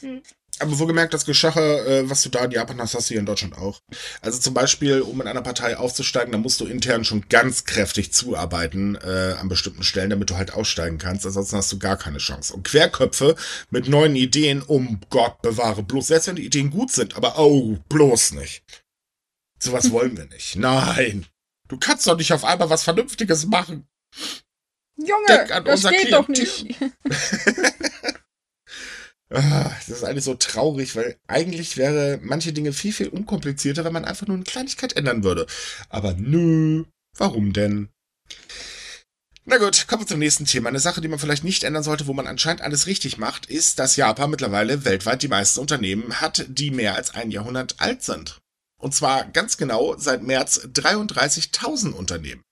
Hm. Aber wo gemerkt, das Geschache, äh, was du da in Japan hast, hast du hier in Deutschland auch. Also zum Beispiel, um in einer Partei aufzusteigen, da musst du intern schon ganz kräftig zuarbeiten äh, an bestimmten Stellen, damit du halt aussteigen kannst. Ansonsten hast du gar keine Chance. Und Querköpfe mit neuen Ideen, um Gott bewahre, bloß selbst wenn die Ideen gut sind, aber oh, bloß nicht. Sowas wollen wir nicht. Nein. Du kannst doch nicht auf einmal was Vernünftiges machen. Junge, das geht Klientel. doch nicht. Ah, das ist eigentlich so traurig, weil eigentlich wäre manche Dinge viel, viel unkomplizierter, wenn man einfach nur eine Kleinigkeit ändern würde. Aber nö, warum denn? Na gut, kommen wir zum nächsten Thema. Eine Sache, die man vielleicht nicht ändern sollte, wo man anscheinend alles richtig macht, ist, dass Japan mittlerweile weltweit die meisten Unternehmen hat, die mehr als ein Jahrhundert alt sind. Und zwar ganz genau seit März 33.000 Unternehmen.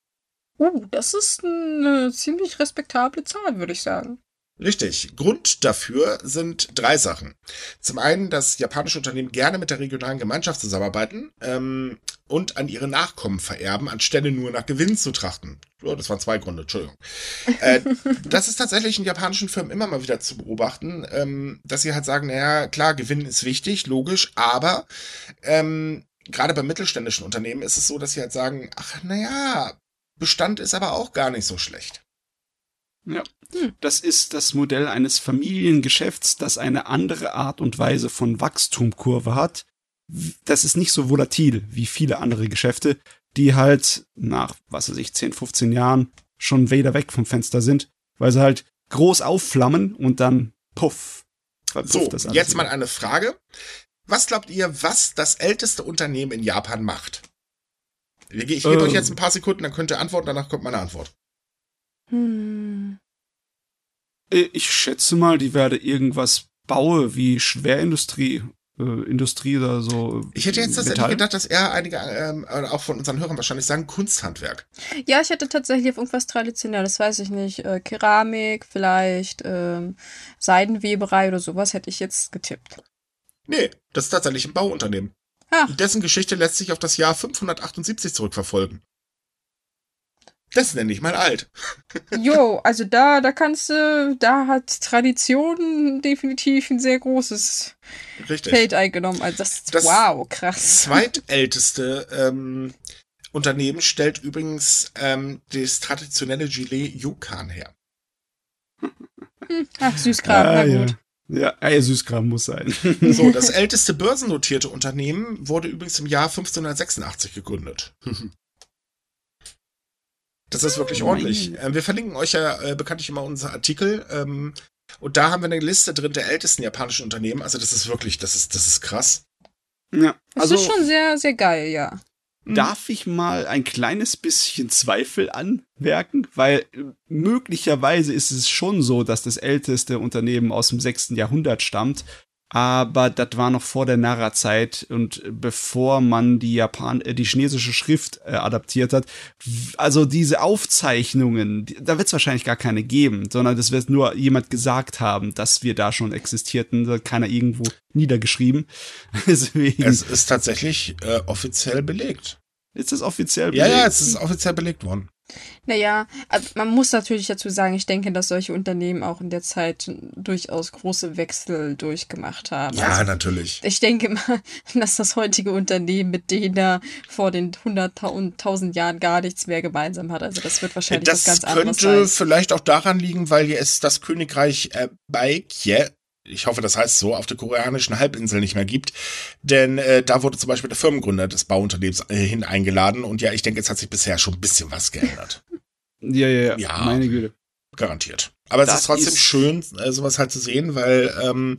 Uh, das ist eine ziemlich respektable Zahl, würde ich sagen. Richtig. Grund dafür sind drei Sachen. Zum einen, dass japanische Unternehmen gerne mit der regionalen Gemeinschaft zusammenarbeiten ähm, und an ihre Nachkommen vererben, anstelle nur nach Gewinn zu trachten. Oh, das waren zwei Gründe, Entschuldigung. äh, das ist tatsächlich in japanischen Firmen immer mal wieder zu beobachten, ähm, dass sie halt sagen, naja, klar, Gewinn ist wichtig, logisch, aber ähm, gerade bei mittelständischen Unternehmen ist es so, dass sie halt sagen, ach, naja, Bestand ist aber auch gar nicht so schlecht. Ja, hm. das ist das Modell eines Familiengeschäfts, das eine andere Art und Weise von Wachstumkurve hat. Das ist nicht so volatil wie viele andere Geschäfte, die halt nach, was weiß ich, 10, 15 Jahren schon wieder weg vom Fenster sind, weil sie halt groß aufflammen und dann puff. So, jetzt mal eine Frage. Was glaubt ihr, was das älteste Unternehmen in Japan macht? Ich gebe äh, euch jetzt ein paar Sekunden, dann könnt ihr antworten, danach kommt meine Antwort. Hm. Äh, ich schätze mal, die werde irgendwas baue wie Schwerindustrie, äh, Industrie oder so. Ich hätte jetzt tatsächlich gedacht, dass eher einige, ähm, auch von unseren Hörern wahrscheinlich sagen, Kunsthandwerk. Ja, ich hätte tatsächlich auf irgendwas Traditionelles, weiß ich nicht, äh, Keramik, vielleicht ähm, Seidenweberei oder sowas hätte ich jetzt getippt. Nee, das ist tatsächlich ein Bauunternehmen. Ach. Dessen Geschichte lässt sich auf das Jahr 578 zurückverfolgen. Das nenne ich mal alt. Jo, also da, da kannst du, da hat Tradition definitiv ein sehr großes Richtig. Feld eingenommen. Also das, das wow, krass. Zweitälteste ähm, Unternehmen stellt übrigens ähm, das traditionelle Gilet Yukan her. Ach, Süßkram, ah, na gut. Ja, ja Süßkram muss sein. So, das älteste börsennotierte Unternehmen wurde übrigens im Jahr 1586 gegründet. Das ist wirklich ordentlich. Äh, wir verlinken euch ja äh, bekanntlich immer unsere Artikel. Ähm, und da haben wir eine Liste drin der ältesten japanischen Unternehmen. Also das ist wirklich, das ist, das ist krass. Ja, also. Das ist schon sehr, sehr geil, ja. Mhm. Darf ich mal ein kleines bisschen Zweifel anmerken? Weil äh, möglicherweise ist es schon so, dass das älteste Unternehmen aus dem sechsten Jahrhundert stammt aber das war noch vor der Nara-Zeit und bevor man die Japan, äh, die chinesische Schrift äh, adaptiert hat. Also diese Aufzeichnungen, die, da wird es wahrscheinlich gar keine geben, sondern das wird nur jemand gesagt haben, dass wir da schon existierten, da keiner irgendwo niedergeschrieben. Deswegen. Es ist tatsächlich äh, offiziell belegt. Ist das offiziell belegt? Ja, ja, es ist offiziell belegt worden. Naja, man muss natürlich dazu sagen, ich denke, dass solche Unternehmen auch in der Zeit durchaus große Wechsel durchgemacht haben. Ja, also, natürlich. Ich denke mal, dass das heutige Unternehmen mit denen da vor den 100.000 Jahren gar nichts mehr gemeinsam hat. Also das wird wahrscheinlich das was ganz anderes sein. Das könnte vielleicht auch daran liegen, weil es das Königreich äh, Baekje ich hoffe, das heißt so, auf der koreanischen Halbinsel nicht mehr gibt. Denn äh, da wurde zum Beispiel der Firmengründer des Bauunternehmens äh, hin eingeladen. Und ja, ich denke, es hat sich bisher schon ein bisschen was geändert. ja, ja, ja, ja. Meine Güte. Garantiert. Aber das es ist trotzdem ist schön, äh, sowas halt zu sehen, weil ähm,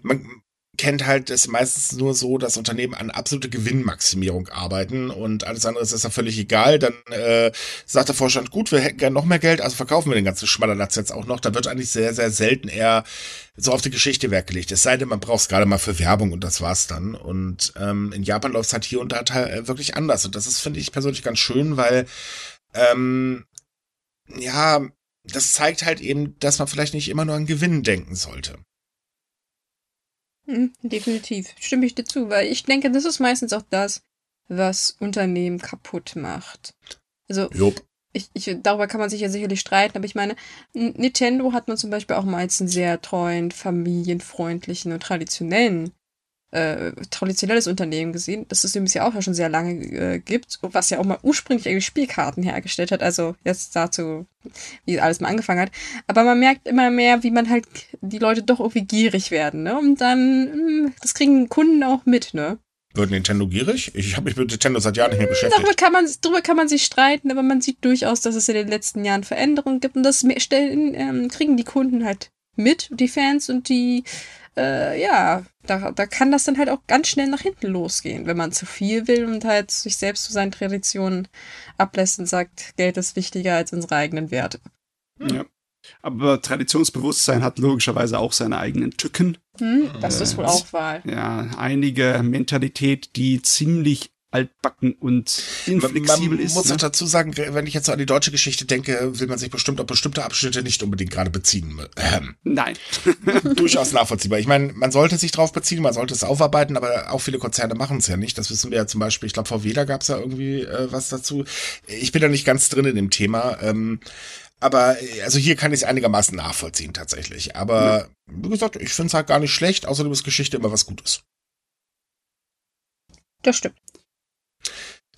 man, kennt halt es meistens nur so, dass Unternehmen an absolute Gewinnmaximierung arbeiten und alles andere ist ja völlig egal. Dann äh, sagt der Vorstand, gut, wir hätten gerne noch mehr Geld, also verkaufen wir den ganzen Schmallerlatz jetzt auch noch. Da wird eigentlich sehr, sehr selten eher so auf die Geschichte Wert gelegt. Es sei denn, man braucht es gerade mal für Werbung und das war's dann. Und ähm, in Japan läuft es halt hier und da halt wirklich anders. Und das ist, finde ich persönlich ganz schön, weil ähm, ja, das zeigt halt eben, dass man vielleicht nicht immer nur an Gewinn denken sollte. Hm, definitiv. Stimme ich dir zu, weil ich denke, das ist meistens auch das, was Unternehmen kaputt macht. Also, ich, ich, darüber kann man sich ja sicherlich streiten, aber ich meine, Nintendo hat man zum Beispiel auch mal als einen sehr treuen, familienfreundlichen und traditionellen äh, traditionelles Unternehmen gesehen, das es übrigens ja auch ja schon sehr lange äh, gibt, was ja auch mal ursprünglich irgendwie Spielkarten hergestellt hat, also jetzt dazu, wie alles mal angefangen hat. Aber man merkt immer mehr, wie man halt die Leute doch irgendwie gierig werden, ne? Und dann, mh, hm, das kriegen Kunden auch mit, ne? Wird Nintendo gierig? Ich habe mich mit Nintendo seit Jahren nicht mehr beschäftigt. Darüber kann, man, darüber kann man sich streiten, aber man sieht durchaus, dass es in den letzten Jahren Veränderungen gibt und das stellen, ähm, kriegen die Kunden halt mit, die Fans und die, äh, ja, da, da kann das dann halt auch ganz schnell nach hinten losgehen, wenn man zu viel will und halt sich selbst zu seinen Traditionen ablässt und sagt, Geld ist wichtiger als unsere eigenen Werte. Ja. Aber Traditionsbewusstsein hat logischerweise auch seine eigenen Tücken. Hm, das äh, ist wohl auch wahr. Ja, einige Mentalität, die ziemlich altbacken und inflexibel man ist. Man muss ne? auch dazu sagen, wenn ich jetzt so an die deutsche Geschichte denke, will man sich bestimmt auf bestimmte Abschnitte nicht unbedingt gerade beziehen. Ähm, Nein. durchaus nachvollziehbar. Ich meine, man sollte sich drauf beziehen, man sollte es aufarbeiten, aber auch viele Konzerne machen es ja nicht. Das wissen wir ja zum Beispiel. Ich glaube, VW, da gab es ja irgendwie äh, was dazu. Ich bin da nicht ganz drin in dem Thema. Ähm, aber äh, also hier kann ich es einigermaßen nachvollziehen tatsächlich. Aber ja. wie gesagt, ich finde es halt gar nicht schlecht. Außerdem ist Geschichte immer was Gutes. Das stimmt.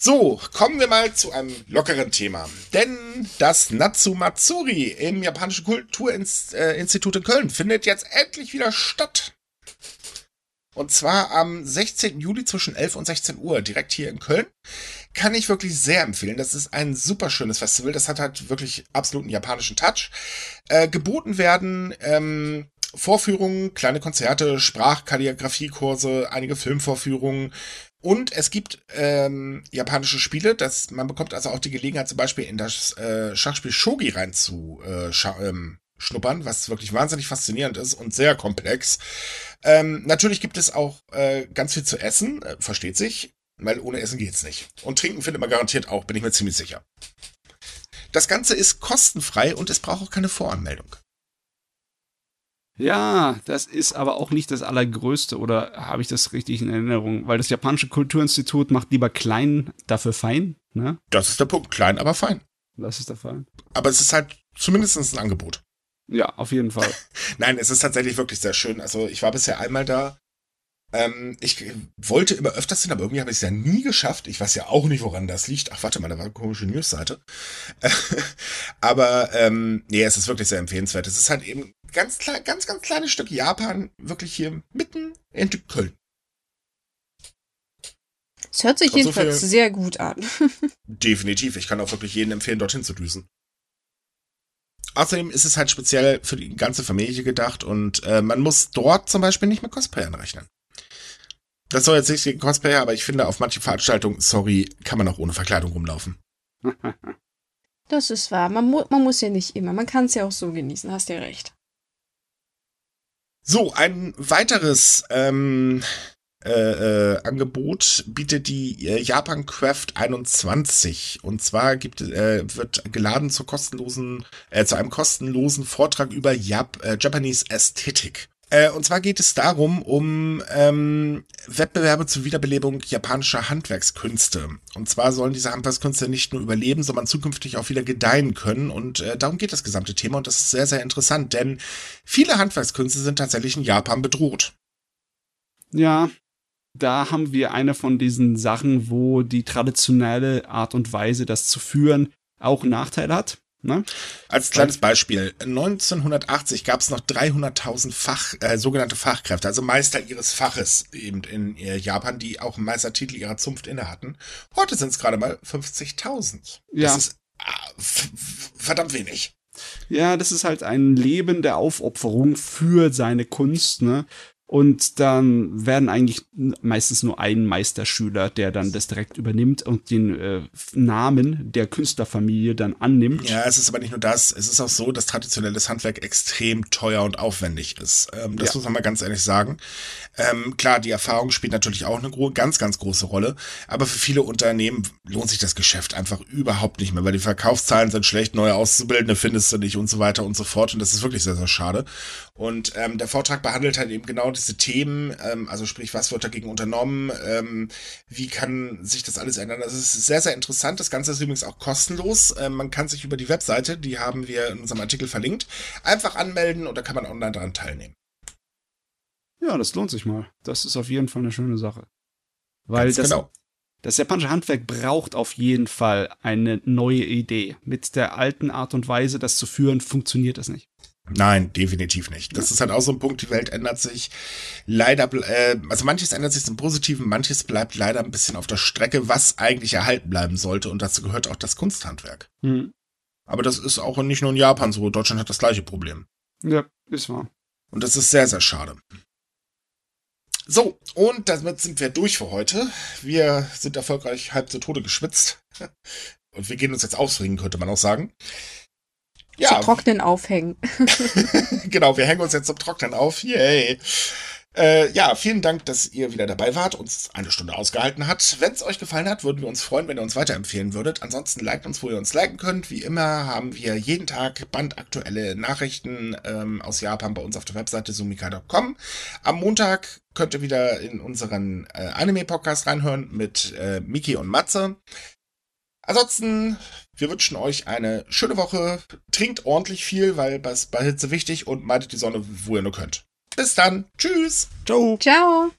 So, kommen wir mal zu einem lockeren Thema. Denn das Natsumatsuri im Japanischen Kulturinstitut in Köln findet jetzt endlich wieder statt. Und zwar am 16. Juli zwischen 11 und 16 Uhr, direkt hier in Köln. Kann ich wirklich sehr empfehlen. Das ist ein super schönes Festival. Das hat halt wirklich absoluten japanischen Touch. Äh, geboten werden ähm, Vorführungen, kleine Konzerte, Sprachkalligrafiekurse, einige Filmvorführungen, und es gibt ähm, japanische Spiele, dass man bekommt also auch die Gelegenheit, zum Beispiel in das äh, Schachspiel Shogi rein zu äh, ähm, was wirklich wahnsinnig faszinierend ist und sehr komplex. Ähm, natürlich gibt es auch äh, ganz viel zu essen, äh, versteht sich, weil ohne Essen geht's nicht. Und trinken findet man garantiert auch, bin ich mir ziemlich sicher. Das Ganze ist kostenfrei und es braucht auch keine Voranmeldung. Ja, das ist aber auch nicht das Allergrößte, oder habe ich das richtig in Erinnerung? Weil das Japanische Kulturinstitut macht lieber klein, dafür fein, ne? Das ist der Punkt, klein, aber fein. Das ist der Fall. Aber es ist halt zumindest ein Angebot. Ja, auf jeden Fall. Nein, es ist tatsächlich wirklich sehr schön. Also ich war bisher einmal da ähm, ich wollte immer öfters hin, aber irgendwie habe ich es ja nie geschafft. Ich weiß ja auch nicht, woran das liegt. Ach, warte mal, da war eine komische Newsseite. aber ähm, nee, es ist wirklich sehr empfehlenswert. Es ist halt eben ganz klein, ganz, ganz kleines Stück Japan, wirklich hier mitten in Köln. Es hört sich jedenfalls so sehr gut an. definitiv. Ich kann auch wirklich jeden empfehlen, dorthin zu düsen. Außerdem ist es halt speziell für die ganze Familie gedacht und äh, man muss dort zum Beispiel nicht mit Cosplayern rechnen. Das soll jetzt nicht gegen Cosplayer, aber ich finde, auf manche Veranstaltungen, sorry, kann man auch ohne Verkleidung rumlaufen. Das ist wahr. Man, mu man muss ja nicht immer. Man kann es ja auch so genießen. Hast ja recht. So, ein weiteres ähm, äh, äh, Angebot bietet die äh, Japan Craft 21. Und zwar gibt, äh, wird geladen zur kostenlosen, äh, zu einem kostenlosen Vortrag über Jap äh, Japanese Ästhetik. Äh, und zwar geht es darum, um ähm, Wettbewerbe zur Wiederbelebung japanischer Handwerkskünste. Und zwar sollen diese Handwerkskünste nicht nur überleben, sondern zukünftig auch wieder gedeihen können. Und äh, darum geht das gesamte Thema. Und das ist sehr, sehr interessant, denn viele Handwerkskünste sind tatsächlich in Japan bedroht. Ja, da haben wir eine von diesen Sachen, wo die traditionelle Art und Weise, das zu führen, auch Nachteile hat. Ne? Als kleines Beispiel, 1980 gab es noch 300.000 Fach, äh, sogenannte Fachkräfte, also Meister ihres Faches eben in äh, Japan, die auch einen Meistertitel ihrer Zunft inne hatten. Heute sind es gerade mal 50.000. Ja. Das ist äh, verdammt wenig. Ja, das ist halt ein Leben der Aufopferung für seine Kunst, ne? Und dann werden eigentlich meistens nur ein Meisterschüler, der dann das direkt übernimmt und den äh, Namen der Künstlerfamilie dann annimmt. Ja, es ist aber nicht nur das. Es ist auch so, dass traditionelles Handwerk extrem teuer und aufwendig ist. Ähm, das ja. muss man mal ganz ehrlich sagen. Ähm, klar, die Erfahrung spielt natürlich auch eine ganz, ganz große Rolle. Aber für viele Unternehmen lohnt sich das Geschäft einfach überhaupt nicht mehr, weil die Verkaufszahlen sind schlecht, neue Auszubildende findest du nicht und so weiter und so fort. Und das ist wirklich sehr, sehr schade. Und ähm, der Vortrag behandelt halt eben genau diese Themen, ähm, also sprich, was wird dagegen unternommen, ähm, wie kann sich das alles ändern. Also es ist sehr, sehr interessant. Das Ganze ist übrigens auch kostenlos. Ähm, man kann sich über die Webseite, die haben wir in unserem Artikel verlinkt, einfach anmelden und da kann man online daran teilnehmen. Ja, das lohnt sich mal. Das ist auf jeden Fall eine schöne Sache. Weil Ganz das, genau. das japanische Handwerk braucht auf jeden Fall eine neue Idee. Mit der alten Art und Weise, das zu führen, funktioniert das nicht. Nein, definitiv nicht. Das ist halt auch so ein Punkt, die Welt ändert sich. Leider, äh, also manches ändert sich zum Positiven, manches bleibt leider ein bisschen auf der Strecke, was eigentlich erhalten bleiben sollte. Und dazu gehört auch das Kunsthandwerk. Hm. Aber das ist auch nicht nur in Japan so. Deutschland hat das gleiche Problem. Ja, ist wahr. Und das ist sehr, sehr schade. So, und damit sind wir durch für heute. Wir sind erfolgreich halb zu Tode geschwitzt. Und wir gehen uns jetzt ausringen, könnte man auch sagen. Ja. Zu Trocknen aufhängen. genau, wir hängen uns jetzt zum Trocknen auf. Yay. Äh, ja, vielen Dank, dass ihr wieder dabei wart, uns eine Stunde ausgehalten hat. Wenn es euch gefallen hat, würden wir uns freuen, wenn ihr uns weiterempfehlen würdet. Ansonsten liked uns, wo ihr uns liken könnt. Wie immer haben wir jeden Tag bandaktuelle Nachrichten ähm, aus Japan bei uns auf der Webseite sumika.com. Am Montag könnt ihr wieder in unseren äh, Anime-Podcast reinhören mit äh, Miki und Matze. Ansonsten, wir wünschen euch eine schöne Woche. Trinkt ordentlich viel, weil das bei Hitze wichtig und meidet die Sonne, wo ihr nur könnt. Bis dann. Tschüss. Ciao. Ciao.